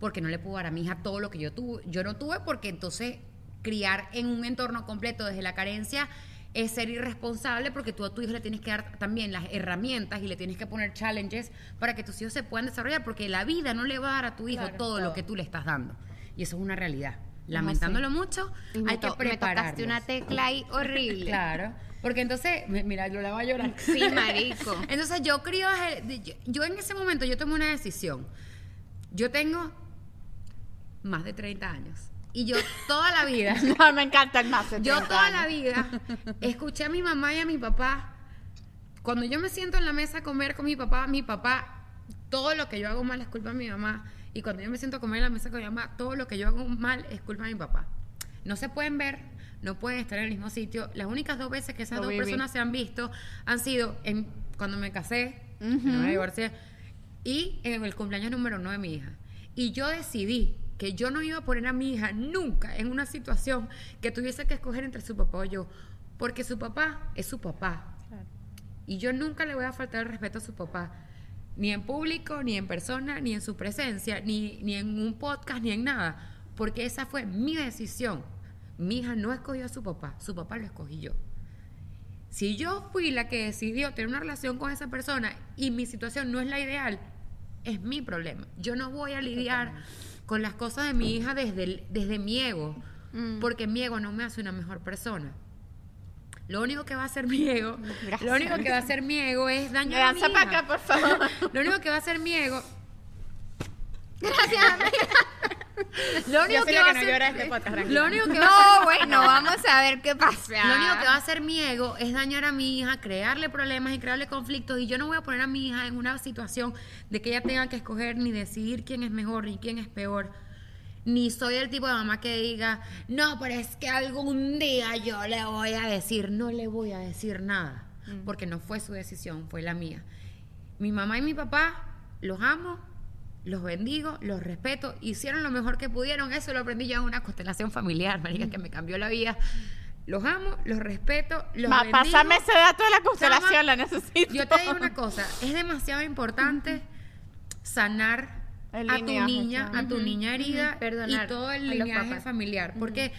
Porque no le puedo dar a mi hija todo lo que yo tuve. Yo no tuve porque entonces criar en un entorno completo desde la carencia es ser irresponsable porque tú a tu hijo le tienes que dar también las herramientas y le tienes que poner challenges para que tus hijos se puedan desarrollar porque la vida no le va a dar a tu hijo Claro, todo, todo. lo que tú le estás dando. Y eso es una realidad. Lamentándolo mucho, Y me hay que to- me tocaste una tecla ahí horrible. Claro, porque entonces, mi- mira, yo la voy a llorar. Sí, marico. Entonces yo crío, yo, yo en ese momento yo tomé una decisión. Yo tengo más de 30 años y yo toda la vida, No, me encanta el más. de yo 30 toda la vida escuché a mi mamá y a mi papá. Cuando yo me siento en la mesa a comer con mi papá, mi papá, todo lo que yo hago mal es culpa de mi mamá. Y cuando yo me siento a comer en la mesa con mi mamá, todo lo que yo hago mal es culpa de mi papá. No se pueden ver, no pueden estar en el mismo sitio. Las únicas dos veces que esas dos personas se han visto han sido en, cuando me casé, cuando me divorcié, y en el cumpleaños número uno de mi hija. Y yo decidí que yo no iba a poner a mi hija nunca en una situación que tuviese que escoger entre su papá o yo, porque su papá es su papá. Y yo nunca le voy a faltar el respeto a su papá, ni en público, ni en persona, ni en su presencia, ni, ni en un podcast, ni en nada, porque esa fue mi decisión. Mi hija no escogió a su papá, su papá lo escogí yo. Si yo fui la que decidió tener una relación con esa persona y mi situación no es la ideal, es mi problema. Yo no voy a lidiar con las cosas de mi hija desde, el- desde mi ego, porque mi ego no me hace una mejor persona. Lo único que va a hacer mi ego, lo único que va a hacer mi ego es dañar a mi hija. acá, por favor. Lo único que va a hacer mi ego. Gracias, Lo único Yo que va que a no hacer. llora este podcast, tranquila. Lo único que va a hacer- No, bueno, vamos a ver qué pasa. lo único que va a hacer mi ego es dañar a mi hija, crearle problemas y crearle conflictos. Y yo no voy a poner a mi hija en una situación de que ella tenga que escoger ni decidir quién es mejor ni quién es peor. Ni soy el tipo de mamá que diga, no, pero es que algún día yo le voy a decir, no le voy a decir nada. Porque no fue su decisión, fue la mía. Mi mamá y mi papá los amo, los bendigo, los respeto, hicieron lo mejor que pudieron. Eso lo aprendí yo en una constelación familiar, marica, que me cambió la vida. los amo, los respeto, los Ma, bendigo. pásame ese dato de la constelación, Chama, la necesito. Yo te digo una cosa, es demasiado importante sanar El a tu niña, a tu niña herida Perdonar y todo el a los lineaje papás. familiar, porque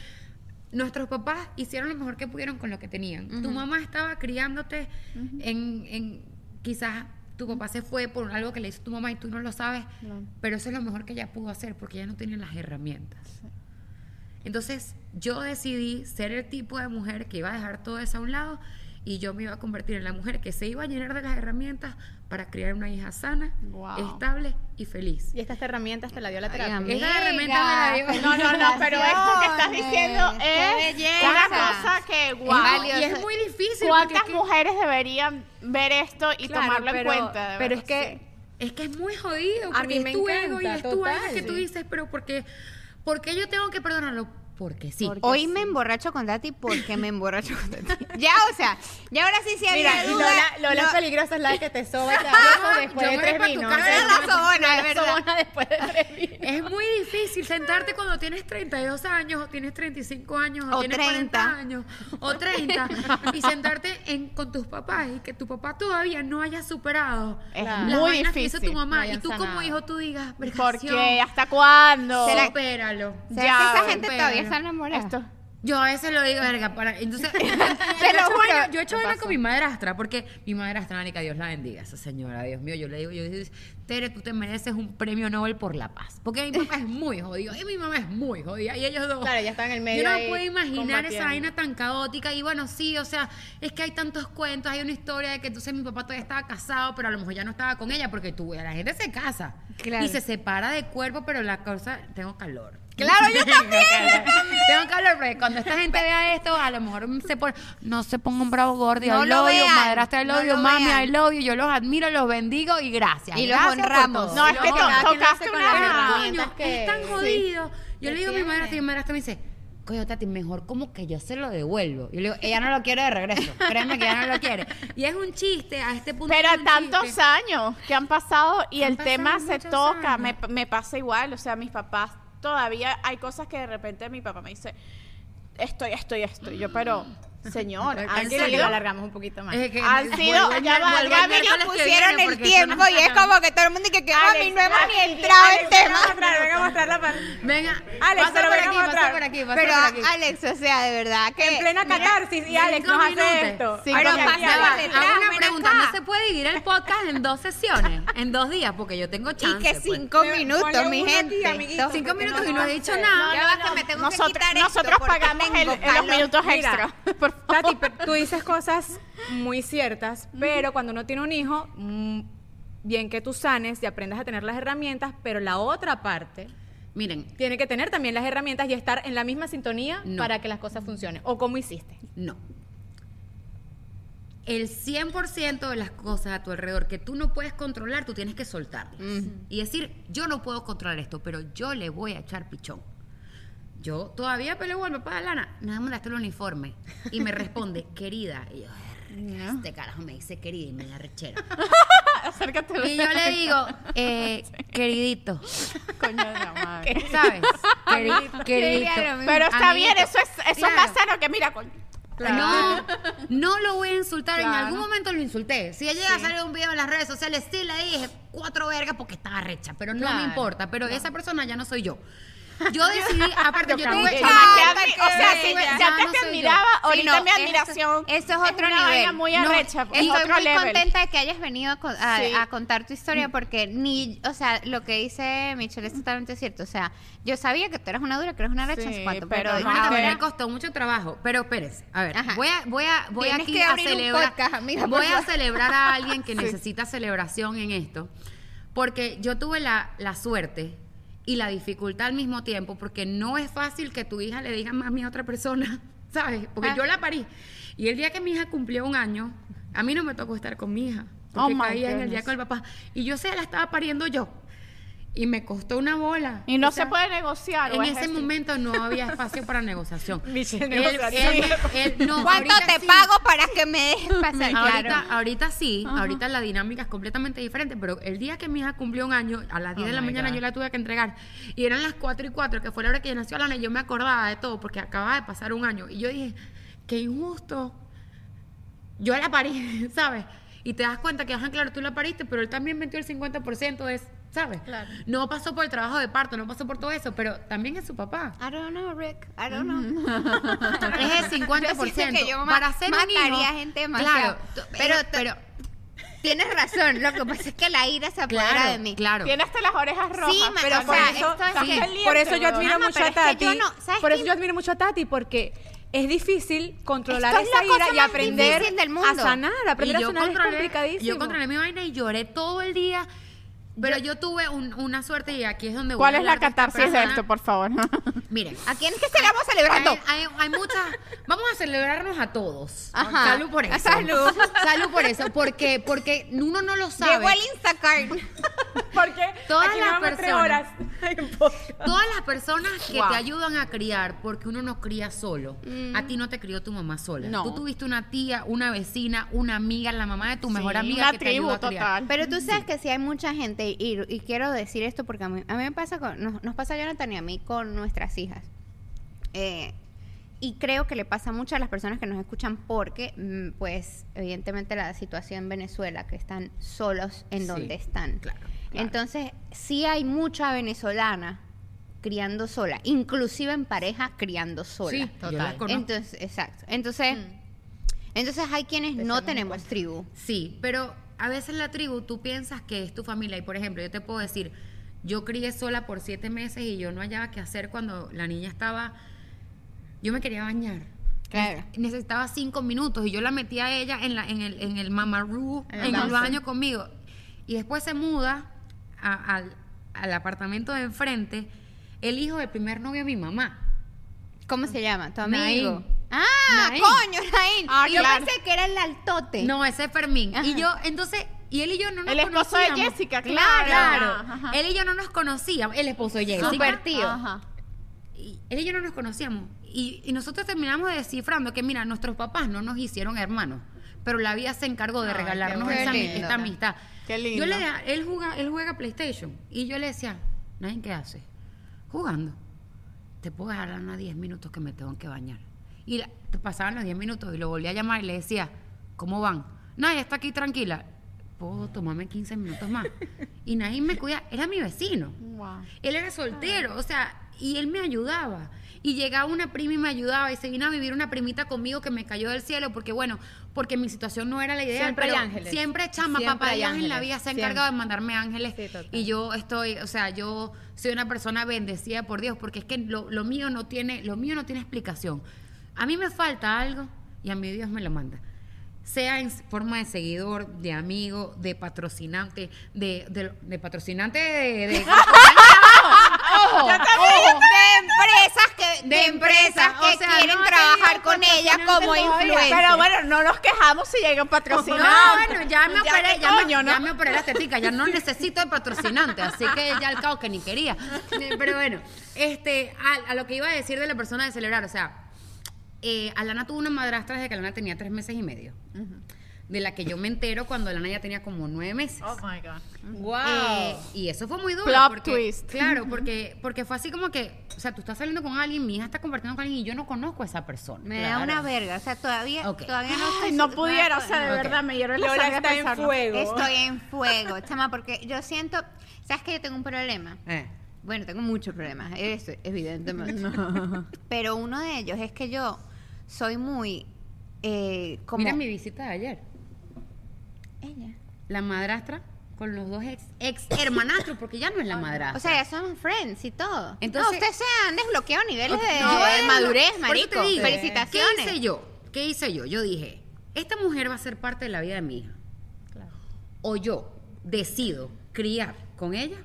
nuestros papás hicieron lo mejor que pudieron con lo que tenían. Tu mamá estaba criándote en, en quizás tu papá se fue por algo que le hizo tu mamá y tú no lo sabes, pero eso es lo mejor que ella pudo hacer porque ella no tiene las herramientas. Entonces yo decidí ser el tipo de mujer que iba a dejar todo eso a un lado y yo me iba a convertir en la mujer que se iba a llenar de las herramientas para criar una hija sana, Wow. estable y feliz. Y estas herramientas te la dio la terapia. Esa herramienta me la dio. No, no, no, pero esto que estás diciendo es una cosa que, wow. Y es muy ¿Cuántas es que- mujeres deberían ver esto y Claro, tomarlo pero- en cuenta? de Pero es que Es que es muy jodido. A Porque mí es me tu encanta, ego y es tu total, ego que tú dices, pero porque, ¿por qué yo tengo que perdonarlo? Porque sí. Porque Hoy sí. me emborracho con Tati porque me emborracho con Tati. Ya, o sea, ya ahora sí, Mira, había y duda. Lola, Lola no- peligrosa es la que te soba y te después Yo de tres vinos. casa. Eres la sobona, es La verdad. sobona después de tres vinos. Es muy difícil sentarte cuando tienes 32 años o tienes 35 años o, O tienes 30. 40 años o 30 y sentarte en, con tus papás y que tu papá todavía no haya superado Es las muy vainas que hizo difícil. tu mamá No y tú como sanado. hijo tú digas, ¿Por "Vergación, qué? ¿Hasta cuándo? ¿Será- supéralo. ¿Será Ya, que esa gente pero- enamorada? Esto. Yo a veces lo digo, verga, para. Entonces, yo, lo he hecho juro. vaina- yo he hecho vaina con mi madrastra, porque mi madrastra, Mónica, Dios la bendiga, esa señora, Dios mío, yo le digo, yo digo, Tere, tú te mereces un premio Nobel por la paz. Porque mi papá es muy jodido, y mi mamá es muy jodida, y ellos dos. Claro, ya están en el medio Yo no ahí puedo imaginar esa vaina tan caótica. Y bueno, sí, o sea, es que hay tantos cuentos. Hay una historia de que entonces mi papá todavía estaba casado, pero a lo mejor ya no estaba con ella, porque tú, la gente se casa Claro. y se separa de cuerpo, pero la cosa, tengo calor. Claro, yo también. Tengo calor, porque cuando esta gente vea esto, a lo mejor se pone, no se ponga un bravo gordo, No I lo love you, vean, madrastra, I no love you, lo mami, vean. I love you, yo los admiro, los bendigo y gracias. Y los Gracias por honramos. No, Y es los que tocaste una- coño, que- es tan jodido. Yo que le digo a mi madrastra y mi madrastra me dice, coño, Tati, mejor como que yo se lo devuelvo. Yo le digo, ella no lo quiere de regreso. Créeme que ella no lo quiere. Y es un chiste, a este punto. Pero es tantos chiste. años que han pasado y Han el tema se toca, me, me pasa igual, o sea, mis papás todavía hay cosas que de repente mi papá me dice, estoy, estoy, estoy, yo, pero señor, han que lo sido, alargamos un poquito más. Es que Han sido- ya va, miércoles que pusieron viene, el tiempo y es como que todo el mundo dice que Alex, mami, no hemos ni Alex, entrado en Alex, tema. venga a mostrar la parte. Venga, Alex, pasa pero por venga aquí, pasa por aquí, pasa Pero por aquí. Alex, o sea, de verdad que En plena catarsis y Alex nos minutos. hace esto. Cinco Pero minutos. pasa Ya va, por detrás, hago una pregunta, acá. ¿no se puede dividir el podcast en dos sesiones? En dos días, porque yo tengo y chance. que pues. cinco minutos, mi gente. amiguito. Cinco minutos y no he dicho nada. Nosotros, pagamos los minutos extra. Por favor. Tati, pero tú dices cosas muy ciertas, pero cuando uno tiene un hijo, mm, bien que tú sanes y aprendas a tener las herramientas, pero la otra parte Miren, tiene que tener también las herramientas y estar en la misma sintonía No. para que las cosas funcionen. ¿O cómo hiciste? no. El 100% de las cosas a tu alrededor que tú no puedes controlar, tú tienes que soltarlas. Y decir, yo no puedo controlar esto, pero yo le voy a echar pichón. Yo todavía peleo al papá de Lana, nada más el uniforme. Y me responde, querida. Y yo, "Verga, este carajo me dice querida y me da rechera. Acércate. Y yo le digo, eh, queridito, Coño de la madre. ¿sabes? Queri- queridito. Pero está Amiguito. bien, eso es, eso es Claro. más sano que mira, coño. No, no lo voy a insultar. En algún momento lo insulté. Si llega a salir un video en las redes sociales, sí le dije cuatro vergas porque estaba recha, pero no me importa. Pero esa persona ya no soy yo. Yo decidí, aparte, yo cambié. tuve que o sea, si, ya no te soy yo. admiraba, Sí, ahorita no, mi admiración Eso, es otro una nivel. muy No, arrecha, es Estoy otro muy level. contenta de que hayas venido a, co- a- Sí. a contar tu historia porque ni, o sea, lo que dice Michelle es totalmente cierto. O sea, yo sabía que tú eres una dura, que eres una recha, Sí, no cuánto, pero pero, no, Bueno, también ahora- me costó mucho trabajo, pero espérese. A ver, Ajá. voy a, voy a, voy aquí que a celebrar. podcast, amiga, por voy a celebrar a alguien que necesita celebración en esto, porque yo tuve la, la suerte y la dificultad al mismo tiempo, porque no es fácil que tu hija le diga mami a otra persona, ¿sabes? Porque Ah. yo la parí. Y el día que mi hija cumplió un año, a mí no me tocó estar con mi hija, porque Oh, caía en el día con el papá. Y yo se la estaba pariendo yo. Y me costó una bola. Y no O se puede negociar. en es ese así. momento no había espacio para negociación. Él- negociación. él- él- no, ¿Cuánto te sí. pago para que me dejes pasar? Ahorita, Claro. ahorita sí, ahorita la dinámica es completamente diferente, pero el día que mi hija cumplió un año, a las 10 de la my mañana God. yo la tuve que entregar, y eran las 4 y 4, que fue la hora que nació Alana, y yo me acordaba de todo, porque acababa de pasar un año, y yo dije, qué injusto. Yo la parí, ¿sabes? Y te das cuenta que, ajá, claro, tú la pariste, pero él también metió el 50%, es, ¿sabes? Claro. No pasó por el trabajo de parto, no pasó por todo eso, pero también es su papá. I don't know, Rick. I don't know. Es el 50%. Yo que yo Para un mataría hijo, gente demasiado. Claro, pero, pero, tienes razón. Lo que pasa es que la ira se apodera claro, de mí. claro. Tiene hasta las orejas rojas. Sí, pero o por sea, eso, esto es Por eso yo admiro Mamá, mucho a es que Tati. yo no- ¿sabes por eso yo admiro mucho a Tati porque es difícil controlar Esto es esa ira y aprender del a mundo. sanar. Aprender Y a sanar es complicadísimo. Yo controlé mi vaina y lloré todo el día. Pero yo, tuve un- una suerte y aquí es donde voy ¿Cuál a es la hablar de esta catarsis de persona. esto, por favor? Miren, ¿A quién es que estamos celebrando? hay, hay, hay muchas. Vamos a celebrarnos a todos. Ajá. Salud por eso. Salud. Salud por eso. Porque, porque uno no lo sabe. Llegó el Instacart. Porque Todas aquí las vamos tres personas. horas. Todas las personas que Wow. te ayudan a criar, porque uno no cría solo. A ti no te crió tu mamá sola. No. Tú tuviste una tía, una vecina, una amiga, la mamá de tu mejor Sí, amiga una que te tribu ayudó a criar. total. Pero tú sabes que sí hay mucha gente, y, y quiero decir esto porque a mí, a mí me pasa con, nos, nos pasa a Jonathan y a mí con nuestras hijas. Eh, y creo que le pasa mucho a las personas que nos escuchan porque, mm, pues, evidentemente la situación en Venezuela, que están solos en Sí, donde están. claro, claro. Entonces, sí hay mucha venezolana criando sola, inclusive en pareja criando sola. Sí, conozco. Entonces, exacto. Entonces, entonces hay quienes no tenemos tribu. Sí, pero a veces la tribu tú piensas que es tu familia. Y por ejemplo, yo te puedo decir, yo crié sola por siete meses y yo no hallaba qué hacer cuando la niña estaba. Yo me quería bañar. Claro. Necesitaba cinco minutos y yo la metía a ella en, la, en el, en el mamarú, En el baño conmigo. Y después se muda a- al, al apartamento de enfrente el hijo del primer novio de mi mamá. ¿Cómo se llama? ¿Tu amigo? ¡Ah! Naín. ¡Coño, Naín! Ah, y yo claro. pensé que era el altote. No, ese es Fermín. Ajá. Y yo, entonces, y él y yo no nos El esposo de. Jessica, claro. claro. Ajá. Él y yo no nos conocíamos. El esposo de Jessica. Super tío. Ajá. Y él y yo no nos conocíamos. Y, y nosotros terminamos descifrando que, mira, nuestros papás no nos hicieron hermanos. Pero la vida se encargó de Ay, regalarnos esa, lindo. esta amistad. Qué lindo. Yo le él, juega, él juega PlayStation. Y yo le decía, ¿Nadie qué hace? Jugando. Te puedo dejar a Ana 10 minutos que me tengo que bañar. Y la- pasaban los 10 minutos y lo volví a llamar y le decía, ¿cómo van? Nadie está aquí tranquila. Puedo tomarme 15 minutos más. Y nadie me cuida. Era mi vecino. Wow. Él era soltero, o sea, y él me ayudaba. Y llegaba una prima y me ayudaba y se vino a vivir una primita conmigo que me cayó del cielo porque, bueno, porque mi situación no era la ideal. Siempre hay pero ángeles. Siempre chama, Siempre papá hay Dios en la vida se ha Siempre. encargado de mandarme ángeles. Sí, y yo estoy, o sea, yo soy una persona bendecida por Dios porque es que lo, lo mío no tiene, lo mío no tiene explicación. A mí me falta algo y a mí Dios me lo manda. Sea en forma de seguidor, de amigo, de patrocinante, de, de, de patrocinante de, de- Ojo, ojo. de empresas que de, De empresas empresas, que o sea, quieren no trabajar con ella como influencer. Pero bueno, no nos quejamos si llegan No, patrocinados. bueno, ya me operé, ya, me, ¿no? ya me operé la tetica, ya no necesito de patrocinante, así que ya al cabo que ni quería. Pero bueno, este, a, a lo que iba a decir de la persona de celebrar, o sea, eh, Alana tuvo una madrastra desde que Alana tenía tres meses y medio. De la que yo me entero cuando Alana ya tenía como nueve meses. Oh my God. Wow. Eh, y eso fue muy duro. Plot porque, twist. Claro, porque, porque fue así como que, o sea, tú estás saliendo con alguien, mi hija está compartiendo con alguien y yo no conozco a esa persona. Me da una verga, o sea, todavía, Ok. todavía no Ay, no pudiera, o no, sea, de verdad, me hierve la Lola sangre está en fuego. Estoy en fuego, chama, porque yo siento, ¿sabes que yo tengo un problema? Eh. Bueno, tengo muchos problemas, eso, evidentemente. Pero uno de ellos es que yo soy muy eh, como Mira mi visita de ayer. ella. La madrastra con los dos ex, ex hermanastros, porque ya no es la madrastra. O sea, ya son friends y todo. Entonces- no, ustedes se han desbloqueado niveles Ok, de, madurez, te marico. Felicitaciones. ¿Qué hice yo? ¿Qué hice yo? Yo dije, esta mujer va a ser parte de la vida de mi hija. O yo decido criar con ella,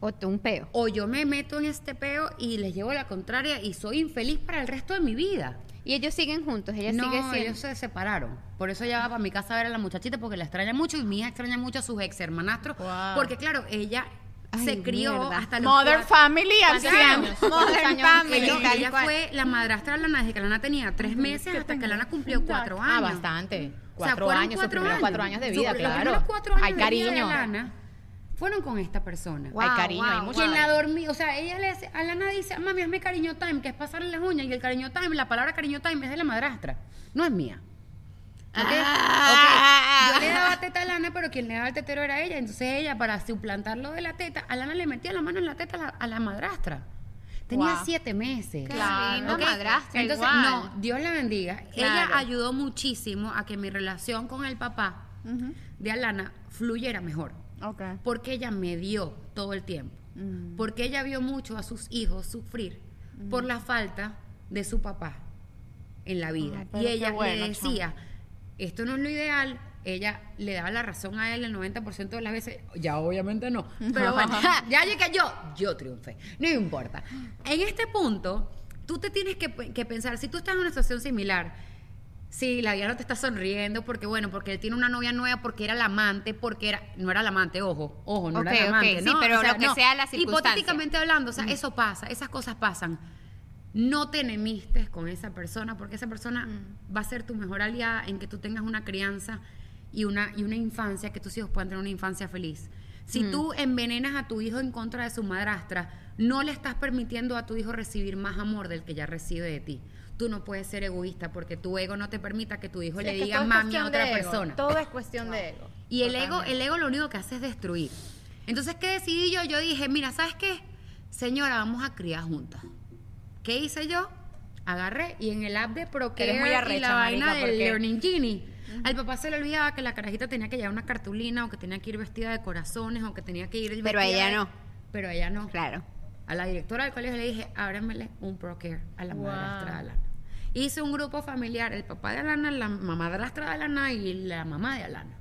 O un peo. o yo me meto en este peo y les llevo la contraria y soy infeliz para el resto de mi vida. Y ellos siguen juntos, ella no, sigue siendo. ellos se separaron. Por eso ella va para mi casa a ver a la muchachita porque la extraña mucho y mi hija extraña mucho a sus ex hermanastros. Wow. Porque claro, ella Ay, se crió mierda. hasta los cuatro- Family al ¿Cuántos 100. años? ¿Cuántos Modern años? Family, Ella, ella fue la madrastra de Lana desde que Lana tenía tres meses hasta que Lana cumplió cuatro años. Ah, bastante. O sea, Cuatro años, sus cuatro primeros años. cuatro años de vida, los claro. primeros cuatro años Hay de vida de cariño. Lana fueron con esta persona. Wow, hay cariño, hay mucho. Quien la dormí, o sea, ella le hace, Alana dice, mami, hazme cariño time, que es pasarle las uñas, y el cariño time, la palabra cariño time es de la madrastra, no es mía. ¿Ok? Ah. Ok. Yo le daba teta a Alana, pero quien le daba el tetero era ella. Entonces ella, para suplantar lo de la teta, Alana le metía la mano en la teta a la, a la madrastra. Tenía Wow. siete meses. Claro. madrastra, Entonces, igual. no, Dios la bendiga. Ella ayudó muchísimo a que mi relación con el papá de Alana fluyera mejor. Porque ella me dio todo el tiempo. Mm. Porque ella vio mucho a sus hijos sufrir por la falta de su papá en la vida. Pero y ella bueno, le decía, esto no es lo ideal. Ella le daba la razón a él el 90% de las veces. Ya obviamente no. Pero bueno, ya llegué yo, yo triunfé. No importa. En este punto, tú te tienes que, que pensar, si tú estás en una situación similar, Sí, la vida no te está sonriendo porque, bueno, porque él tiene una novia nueva, porque era la amante, porque era, no era la amante, ojo, ojo, no era la amante, sí, ¿no? pero O sea, lo que no. sea la circunstancia. Hipotéticamente hablando, o sea, eso pasa, esas cosas pasan. No te enemistes con esa persona, porque esa persona va a ser tu mejor aliada en que tú tengas una crianza y una, y una infancia, que tus hijos puedan tener una infancia feliz. Si tú envenenas a tu hijo en contra de su madrastra, no le estás permitiendo a tu hijo recibir más amor del que ya recibe de ti. Tú no puedes ser egoísta porque tu ego no te permita que tu hijo Sí, le diga mami a otra persona. Todo es cuestión de ego. Y el ego, el ego lo único que hace es destruir. Entonces, ¿qué decidí yo? Yo dije, mira, ¿sabes qué? Señora, vamos a criar juntas. ¿Qué hice yo? Agarré y en el app de Procare muy y la vaina marica, del Learning Genie. Al papá se le olvidaba que la carajita tenía que llevar una cartulina o que tenía que ir vestida de corazones o que tenía que ir Pero a ella de- no. Pero a ella no. Claro. A la directora del colegio le dije, ábremele un Procare a la Wow. madrastra. Hice un grupo familiar, el papá de Alana, la madrastra de Alana y la mamá de Alana.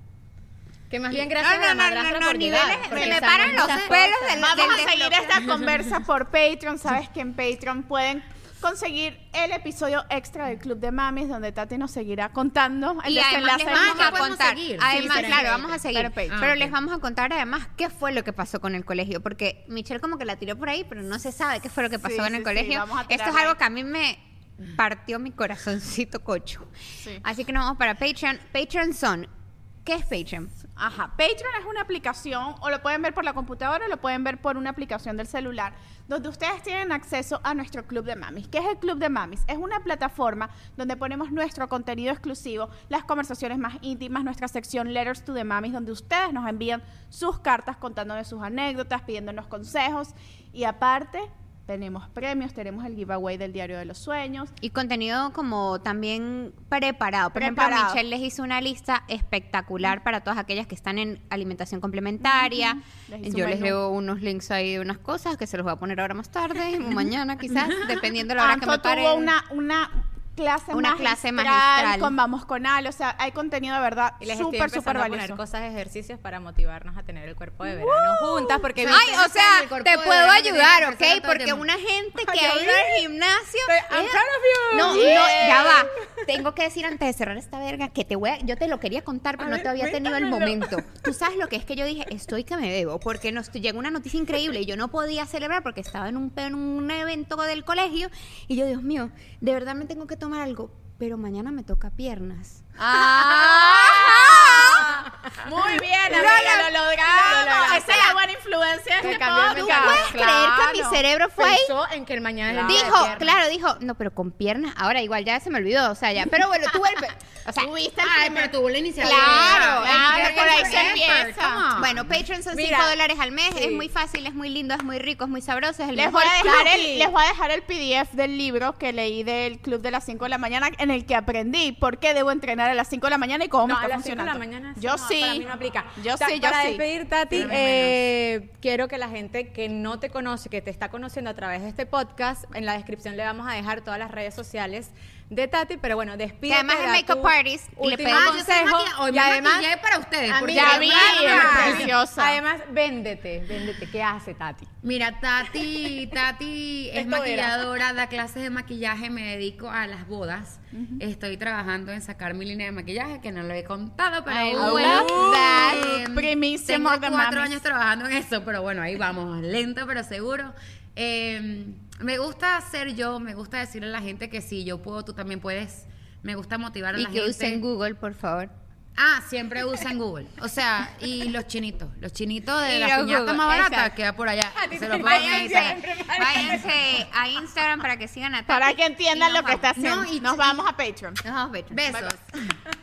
Que más bien gracias no, a la no, no, madrastra no, por niveles, llegar, se me paran los pelos del- Vamos del a seguir esta conversa por Patreon. Sabes que en Patreon pueden conseguir el episodio extra del Club de Mamis, donde Tati nos seguirá contando el Y además les vamos Ah, a contar, seguir. además, Sí, claro, vamos a seguir, Pero en pero, les vamos a contar además qué fue lo que pasó con el colegio, porque Michelle como que la tiró por ahí, pero no se sabe qué fue lo que pasó Sí, en sí, el sí, colegio. Esto es algo que a mí me partió mi corazoncito cocho. Sí. Así que nos vamos para Patreon. Patreon son, ¿qué es Patreon? Ajá, Patreon es una aplicación, o lo pueden ver por la computadora o lo pueden ver por una aplicación del celular, donde ustedes tienen acceso a nuestro Club de Mamis. ¿Qué es el Club de Mamis? Es una plataforma donde ponemos nuestro contenido exclusivo, las conversaciones más íntimas, nuestra sección Letters to the Mamis, donde ustedes nos envían sus cartas contándonos sus anécdotas, pidiéndonos consejos, y aparte tenemos premios, tenemos el giveaway del Diario de los Sueños, Y contenido como también preparado. Por ejemplo, Preparado. Michelle les hizo una lista espectacular para todas aquellas que están en alimentación complementaria. Les Yo les leo unos links ahí de unas cosas que se los voy a poner ahora más tarde, mañana quizás, dependiendo de la hora que Anto me pare. tuvo una, una clase Una magistral, clase magistral. con Vamos con Ale, o sea, hay contenido de verdad súper, súper empezando a poner valioso. cosas, ejercicios para motivarnos a tener el cuerpo de verano juntas, porque Ay, o sea, te puedo ayudar, ¿ok? Porque una gente que ha ido al gimnasio. I'm you. No, Yeah. no, ya va. Tengo que decir antes de cerrar esta verga que te voy a, yo te lo quería contar, pero A no ver, te había tenido el momento. Tú sabes lo que es que yo dije, estoy que me bebo, porque nos llegó una noticia increíble y yo no podía celebrar porque estaba en un, en un evento del colegio y yo, Dios mío, de verdad me tengo que tomar algo, pero mañana me toca piernas. ¡Ah! Muy bien, amiga, Lo- lo, lo- logramos. lo- Esa es la buena influencia de Te este cambió el podcast. mensaje. ¿Puedes creer que Claro. mi cerebro fue ahí? Pensó en que el mañana de Dijo, claro, dijo, no, pero con piernas, ahora igual ya se me olvidó, o sea, ya, pero bueno, tuve el, o sea, Tuviste el Ay, primer- pero tuvo la iniciativa. Claro, claro, por ahí se empieza. Bueno, Patreon son Mira, 5 dólares al mes, sí. es muy fácil, es muy lindo, es muy rico, es muy sabroso, es el Les mejor voy, a dejar el, les voy a dejar el PDF del libro que leí del club de las 5 de la mañana en el que aprendí por qué debo entrenar a las 5 de la mañana y cómo No, me a está las 5 de funcionando. la mañana yo no, sí. Para mí no aplica. Yo Ta- sí, yo Para sí. despedir, Tati, eh, quiero que la gente que no te conoce, que te está conociendo a través de este podcast, en la descripción le vamos a dejar todas las redes sociales de Tati, pero bueno, despídete. además da Makeup y le pedimos- Ah, consejo, hoy y además, maquillé para ustedes. Porque ya vi, preciosa. además, véndete, véndete. ¿Qué hace Tati? Mira, Tati, Tati es era. maquilladora, da clases de maquillaje, me dedico a las bodas. Estoy trabajando en sacar mi línea de maquillaje, que no lo he contado, pero I bueno. love that. Eh, Primicia tengo cuatro años trabajando en eso, pero bueno, ahí vamos, lento pero seguro. Eh, me gusta ser yo, me gusta decirle a la gente que si yo puedo, tú también puedes. Me gusta motivar a Y la que gente. usen Google, por favor. Ah, siempre usan Google. O sea, y los chinitos. Los chinitos de Y la los piñata más barata exacto. queda por allá. Se lo pongo Váyanse, váyanse a Instagram para que sigan a. Para que entiendan y lo que está haciendo. No, y- Nos vamos a Patreon. Nos vamos, Patreon. Besos.